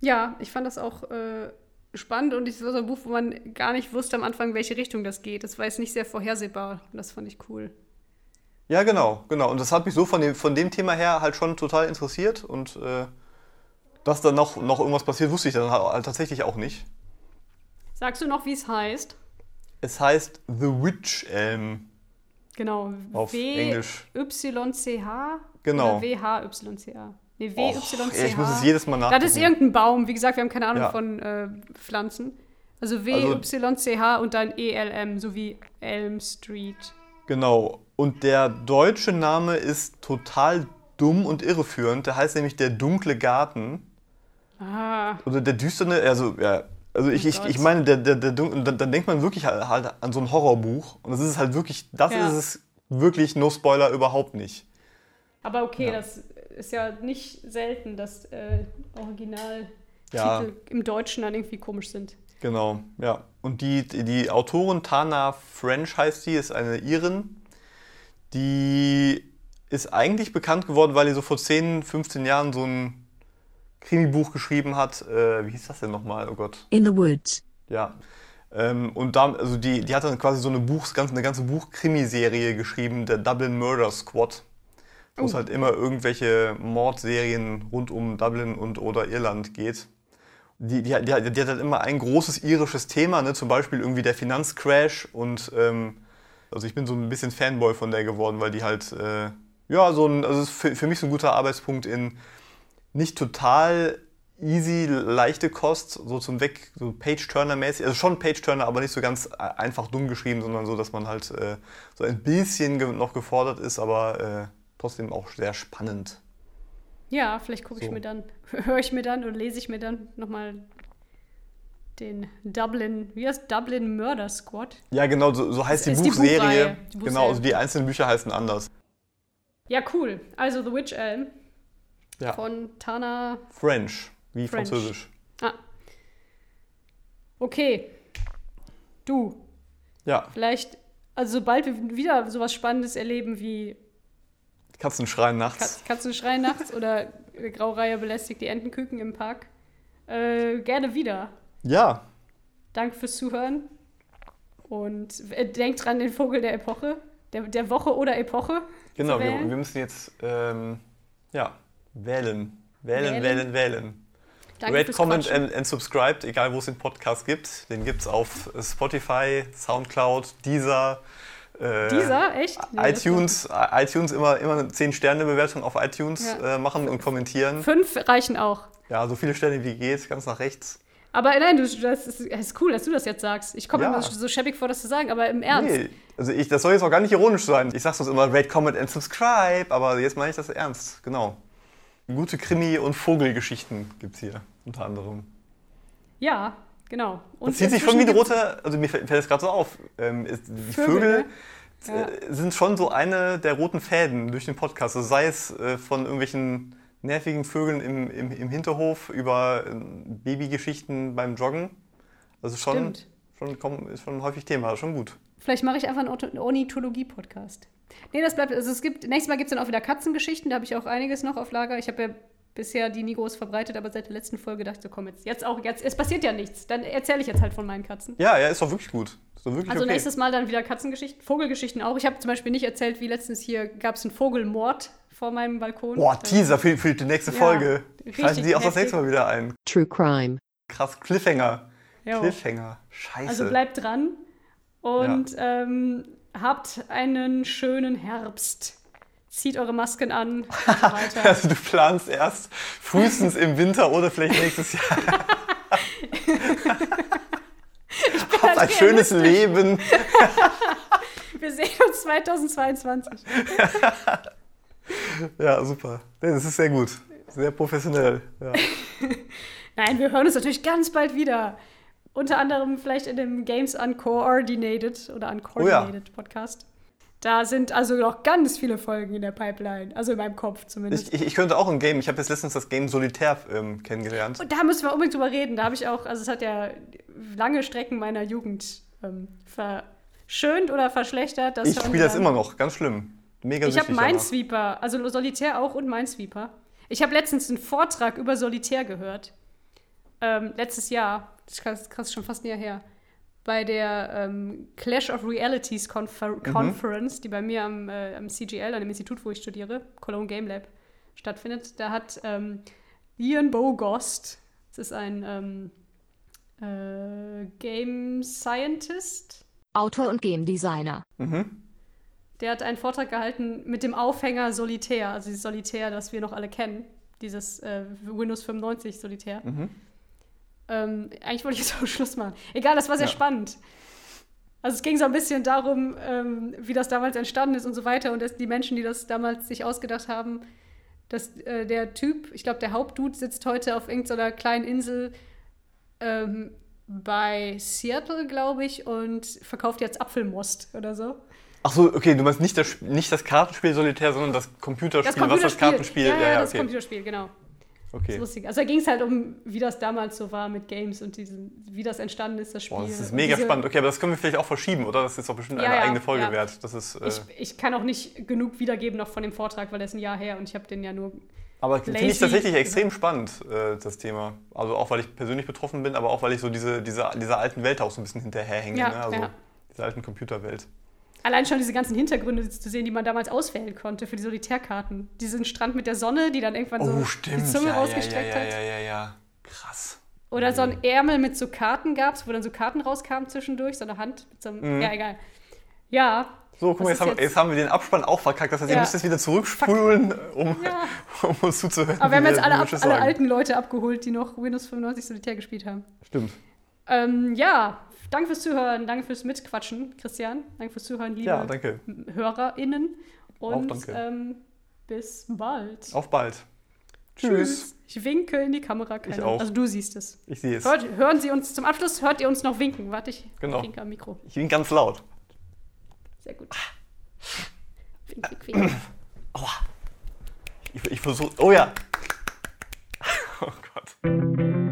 Ja, ich fand das auch äh, spannend und es war so ein Buch, wo man gar nicht wusste am Anfang, welche Richtung das geht. Das war jetzt nicht sehr vorhersehbar. Und das fand ich cool. Ja, genau, genau. Und das hat mich so von dem, von dem Thema her halt schon total interessiert und äh, dass da noch, noch irgendwas passiert, wusste ich dann halt tatsächlich auch nicht. Sagst du noch, wie es heißt? Es heißt The Witch Elm. Genau. Auf Englisch. W-Y-C-H? Genau. W-H-Y-C-H? Nee, W-Y-C-H. ja, ich muss es jedes Mal nachgucken. Das ist irgendein Baum. Wie gesagt, wir haben keine Ahnung Ja. von äh, Pflanzen. Also W-Y-C-H und dann E-L-M, sowie Elm Street. Genau. Und der deutsche Name ist total dumm und irreführend. Der heißt nämlich der dunkle Garten. Ah, Oder der düstere, also ja. Also ich, Oh ich, Gott. ich meine, der, der, der dann, dann denkt man wirklich halt, halt an so ein Horrorbuch. Und das ist halt wirklich, das Ja. ist es wirklich, no Spoiler, überhaupt nicht. aber okay, Ja. das ist ja nicht selten, dass äh, Originaltitel Ja. im Deutschen dann irgendwie komisch sind. Genau, ja. Und die, die Autorin Tana French heißt sie, ist eine Irin. Die ist eigentlich bekannt geworden, weil sie so vor 10, 15 Jahren so ein Krimi-Buch geschrieben hat. Äh, wie hieß das denn nochmal? Oh Gott. In the woods. Ja. Ähm, und da, also die, die hat dann quasi so eine, Buchs, eine ganze Buch-Krimiserie geschrieben, der Dublin Murder Squad. Wo es Oh. halt immer irgendwelche Mordserien rund um Dublin und oder Irland geht. Die, die, die, die hat halt immer ein großes irisches Thema, ne? zum Beispiel irgendwie der Finanzcrash und ähm, also ich bin so ein bisschen Fanboy von der geworden, weil die halt, äh, ja, so ein, also ist für, für mich so ein guter Arbeitspunkt in nicht total easy, leichte Kost, so zum Weg, so Page-Turner-mäßig, also schon Page-Turner, aber nicht so ganz äh, einfach dumm geschrieben, sondern so, dass man halt äh, so ein bisschen ge noch gefordert ist, aber äh, trotzdem auch sehr spannend. Ja, vielleicht gucke ich So. mir dann, (laughs) höre ich mir dann oder lese ich mir dann nochmal den Dublin, wie heißt Dublin Murder Squad? Ja, genau, so, so heißt die Ist die Buchserie. Die genau, Buchserie. also die einzelnen Bücher heißen anders. Ja, cool. Also The Witch Elm Ja. von Tana. French, wie French. Französisch. Ah. Okay. Du, Ja, vielleicht, also sobald wir wieder sowas Spannendes erleben wie Katzen schreien nachts. Katz, Katzenschrei nachts oder Graureihe belästigt die Entenküken im Park, äh, gerne wieder. Ja, Danke fürs Zuhören. Und äh, denkt dran, den Vogel der Epoche, der, der Woche oder Epoche. genau, wir, wir müssen jetzt ähm, ja, wählen. Wählen, Wählen. wählen, wählen. Danke Rate, comment and, and subscribe, egal wo es den Podcast gibt. Den gibt es auf Spotify, Soundcloud, Deezer. Äh, Dieser, echt? Nee, iTunes, iTunes immer, immer eine 10-Sterne-Bewertung auf iTunes Ja. äh, machen und kommentieren. Fünf reichen auch. Ja, so viele Sterne wie geht, ganz nach rechts. Aber nein, du, das, ist, das ist cool, dass du das jetzt sagst. Ich komme Ja. mir so schäbig vor, das zu sagen, aber im Ernst. Nee, also ich, das soll jetzt auch gar nicht ironisch sein. Ich sag sonst immer Rate, Comment and Subscribe, aber jetzt meine ich das ernst, genau. Gute Krimi- und Vogelgeschichten gibt's hier, unter anderem. Ja, genau. Das zieht sich schon wie roter, also mir fällt das gerade so auf. Ähm, ist, die Vögel, Vögel, ne? Ja. äh, sind schon so eine der roten Fäden durch den Podcast. Also sei es äh, von irgendwelchen nervigen Vögeln im, im, im Hinterhof über äh, Babygeschichten beim Joggen. Also schon, Stimmt. schon komm, ist schon häufig Thema, schon gut. Vielleicht mache ich einfach einen Ornithologie-Podcast. Nee, das bleibt. Also es gibt, nächstes Mal gibt es dann auch wieder Katzengeschichten, da habe ich auch einiges noch auf Lager. Ich habe ja bisher die nie groß verbreitet, aber seit der letzten Folge dachte ich so, komm jetzt, jetzt auch, jetzt, es passiert ja nichts. Dann erzähle ich jetzt halt von meinen Katzen. Ja, ja, ist doch wirklich gut. Ist doch wirklich Also okay. nächstes Mal dann wieder Katzengeschichten, Vogelgeschichten auch. Ich habe zum Beispiel nicht erzählt, wie letztens hier gab es einen Vogelmord vor meinem Balkon. Boah, Teaser für, für die nächste Ja, Folge. Schalten die auch das nächste Mal wieder ein. True crime. Krass, Cliffhanger. jo. Cliffhanger. Scheiße. Also bleibt dran und ähm, habt einen schönen Herbst. Zieht eure Masken an und (laughs) so weiter. Also du planst erst frühestens im Winter oder vielleicht nächstes Jahr. (laughs) Habt ein schönes Leben. (laughs) Wir sehen uns 2022. Ja, super. Das ist sehr gut. Sehr professionell. Ja. Nein, wir hören uns natürlich ganz bald wieder. Unter anderem vielleicht in dem Games Uncoordinated oder Uncoordinated Podcast. Da sind also noch ganz viele Folgen in der Pipeline. Also in meinem Kopf zumindest. Ich, ich, könnte auch ein Game, ich habe jetzt letztens das Game Solitär ähm, kennengelernt. Und da müssen wir unbedingt drüber reden. Da habe ich auch, also es hat ja lange Strecken meiner Jugend ähm, verschönt oder verschlechtert. ich spiele das immer noch, ganz schlimm. Mega Ich habe. Minesweeper, also Solitär auch und Minesweeper. Ich habe letztens einen Vortrag über Solitär gehört. Ähm, letztes Jahr, das ist krass, schon fast ein Jahr her, bei der ähm, Clash of Realities Confer Conference, die bei mir am, äh, am CGL, an dem Institut, wo ich studiere, Cologne Game Lab, stattfindet. Da hat ähm, Ian Bogost, das ist ein ähm, äh, Game Scientist, Autor und Game Designer. Mhm. der hat einen Vortrag gehalten mit dem Aufhänger Solitär, also dieses Solitär, das wir noch alle kennen, dieses äh, Windows 95 Solitär. Mhm. Ähm, eigentlich wollte ich jetzt (laughs) auch Schluss machen. Egal, das war sehr Ja. spannend. Also es ging so ein bisschen darum, ähm, wie das damals entstanden ist und so weiter und dass die Menschen, die das damals sich ausgedacht haben, dass äh, der Typ, ich glaube der Hauptdude sitzt heute auf irgendeiner kleinen Insel ähm, bei Seattle, glaube ich, und verkauft jetzt Apfelmost oder so. Ach so, okay, du meinst nicht das, nicht das Kartenspiel Solitär, sondern das Computerspiel, was das Kartenspiel. Ja, ja, das okay. Computerspiel, genau. Das okay. ist lustig. Also da ging es halt um, wie das damals so war mit Games und diesen, wie das entstanden ist, das Spiel. Boah, das ist mega diese- spannend. Okay, aber das können wir vielleicht auch verschieben, oder? Das ist doch bestimmt Ja, eine ja, eigene Folge ja. wert. Das ist, äh, Ich, ich kann auch nicht genug wiedergeben noch von dem Vortrag, weil der ist ein Jahr her und ich habe den ja nur. aber finde ich tatsächlich extrem spannend, äh, das Thema. Also auch, weil ich persönlich betroffen bin, aber auch, weil ich so diese, diese, dieser alten Welt auch so ein bisschen hinterherhänge. Ne? Also ja. diese alten Computerwelt. Allein schon diese ganzen Hintergründe zu sehen, die man damals auswählen konnte für die Solitärkarten. Diesen Strand mit der Sonne, die dann irgendwann so die Zunge Oh, ja, rausgestreckt ja, ja, hat. ja, ja, ja. Krass. Oder so ein Ärmel mit so Karten gab es, wo dann so Karten rauskamen zwischendurch, so eine Hand mit so einem. Mhm. Ja, egal. Ja. So, guck mal, jetzt haben, jetzt- jetzt haben wir den Abspann auch verkackt. Das heißt, ihr Ja. müsst jetzt wieder zurückspulen, um, Ja. (laughs) um uns zuzuhören. Aber wir haben jetzt alle, ab, alle alten Leute abgeholt, die noch Windows 95 Solitär gespielt haben. Stimmt. Ähm, ja, danke fürs Zuhören, danke fürs Mitquatschen, Christian. Danke fürs Zuhören, liebe Ja, danke. HörerInnen. Und danke. Ähm, bis bald. Auf bald. Tschüss. Ich winke in die Kamera. Keine, Ich auch. Also du siehst es. Ich sehe es. Hört, hören Sie uns zum Abschluss, hört ihr uns noch winken? Warte, ich Genau. winke am Mikro. Ich bin ganz laut. Sehr gut. Wink, wink, wink. (coughs) Ich, ich versuche. Oh ja. (laughs) Oh Gott.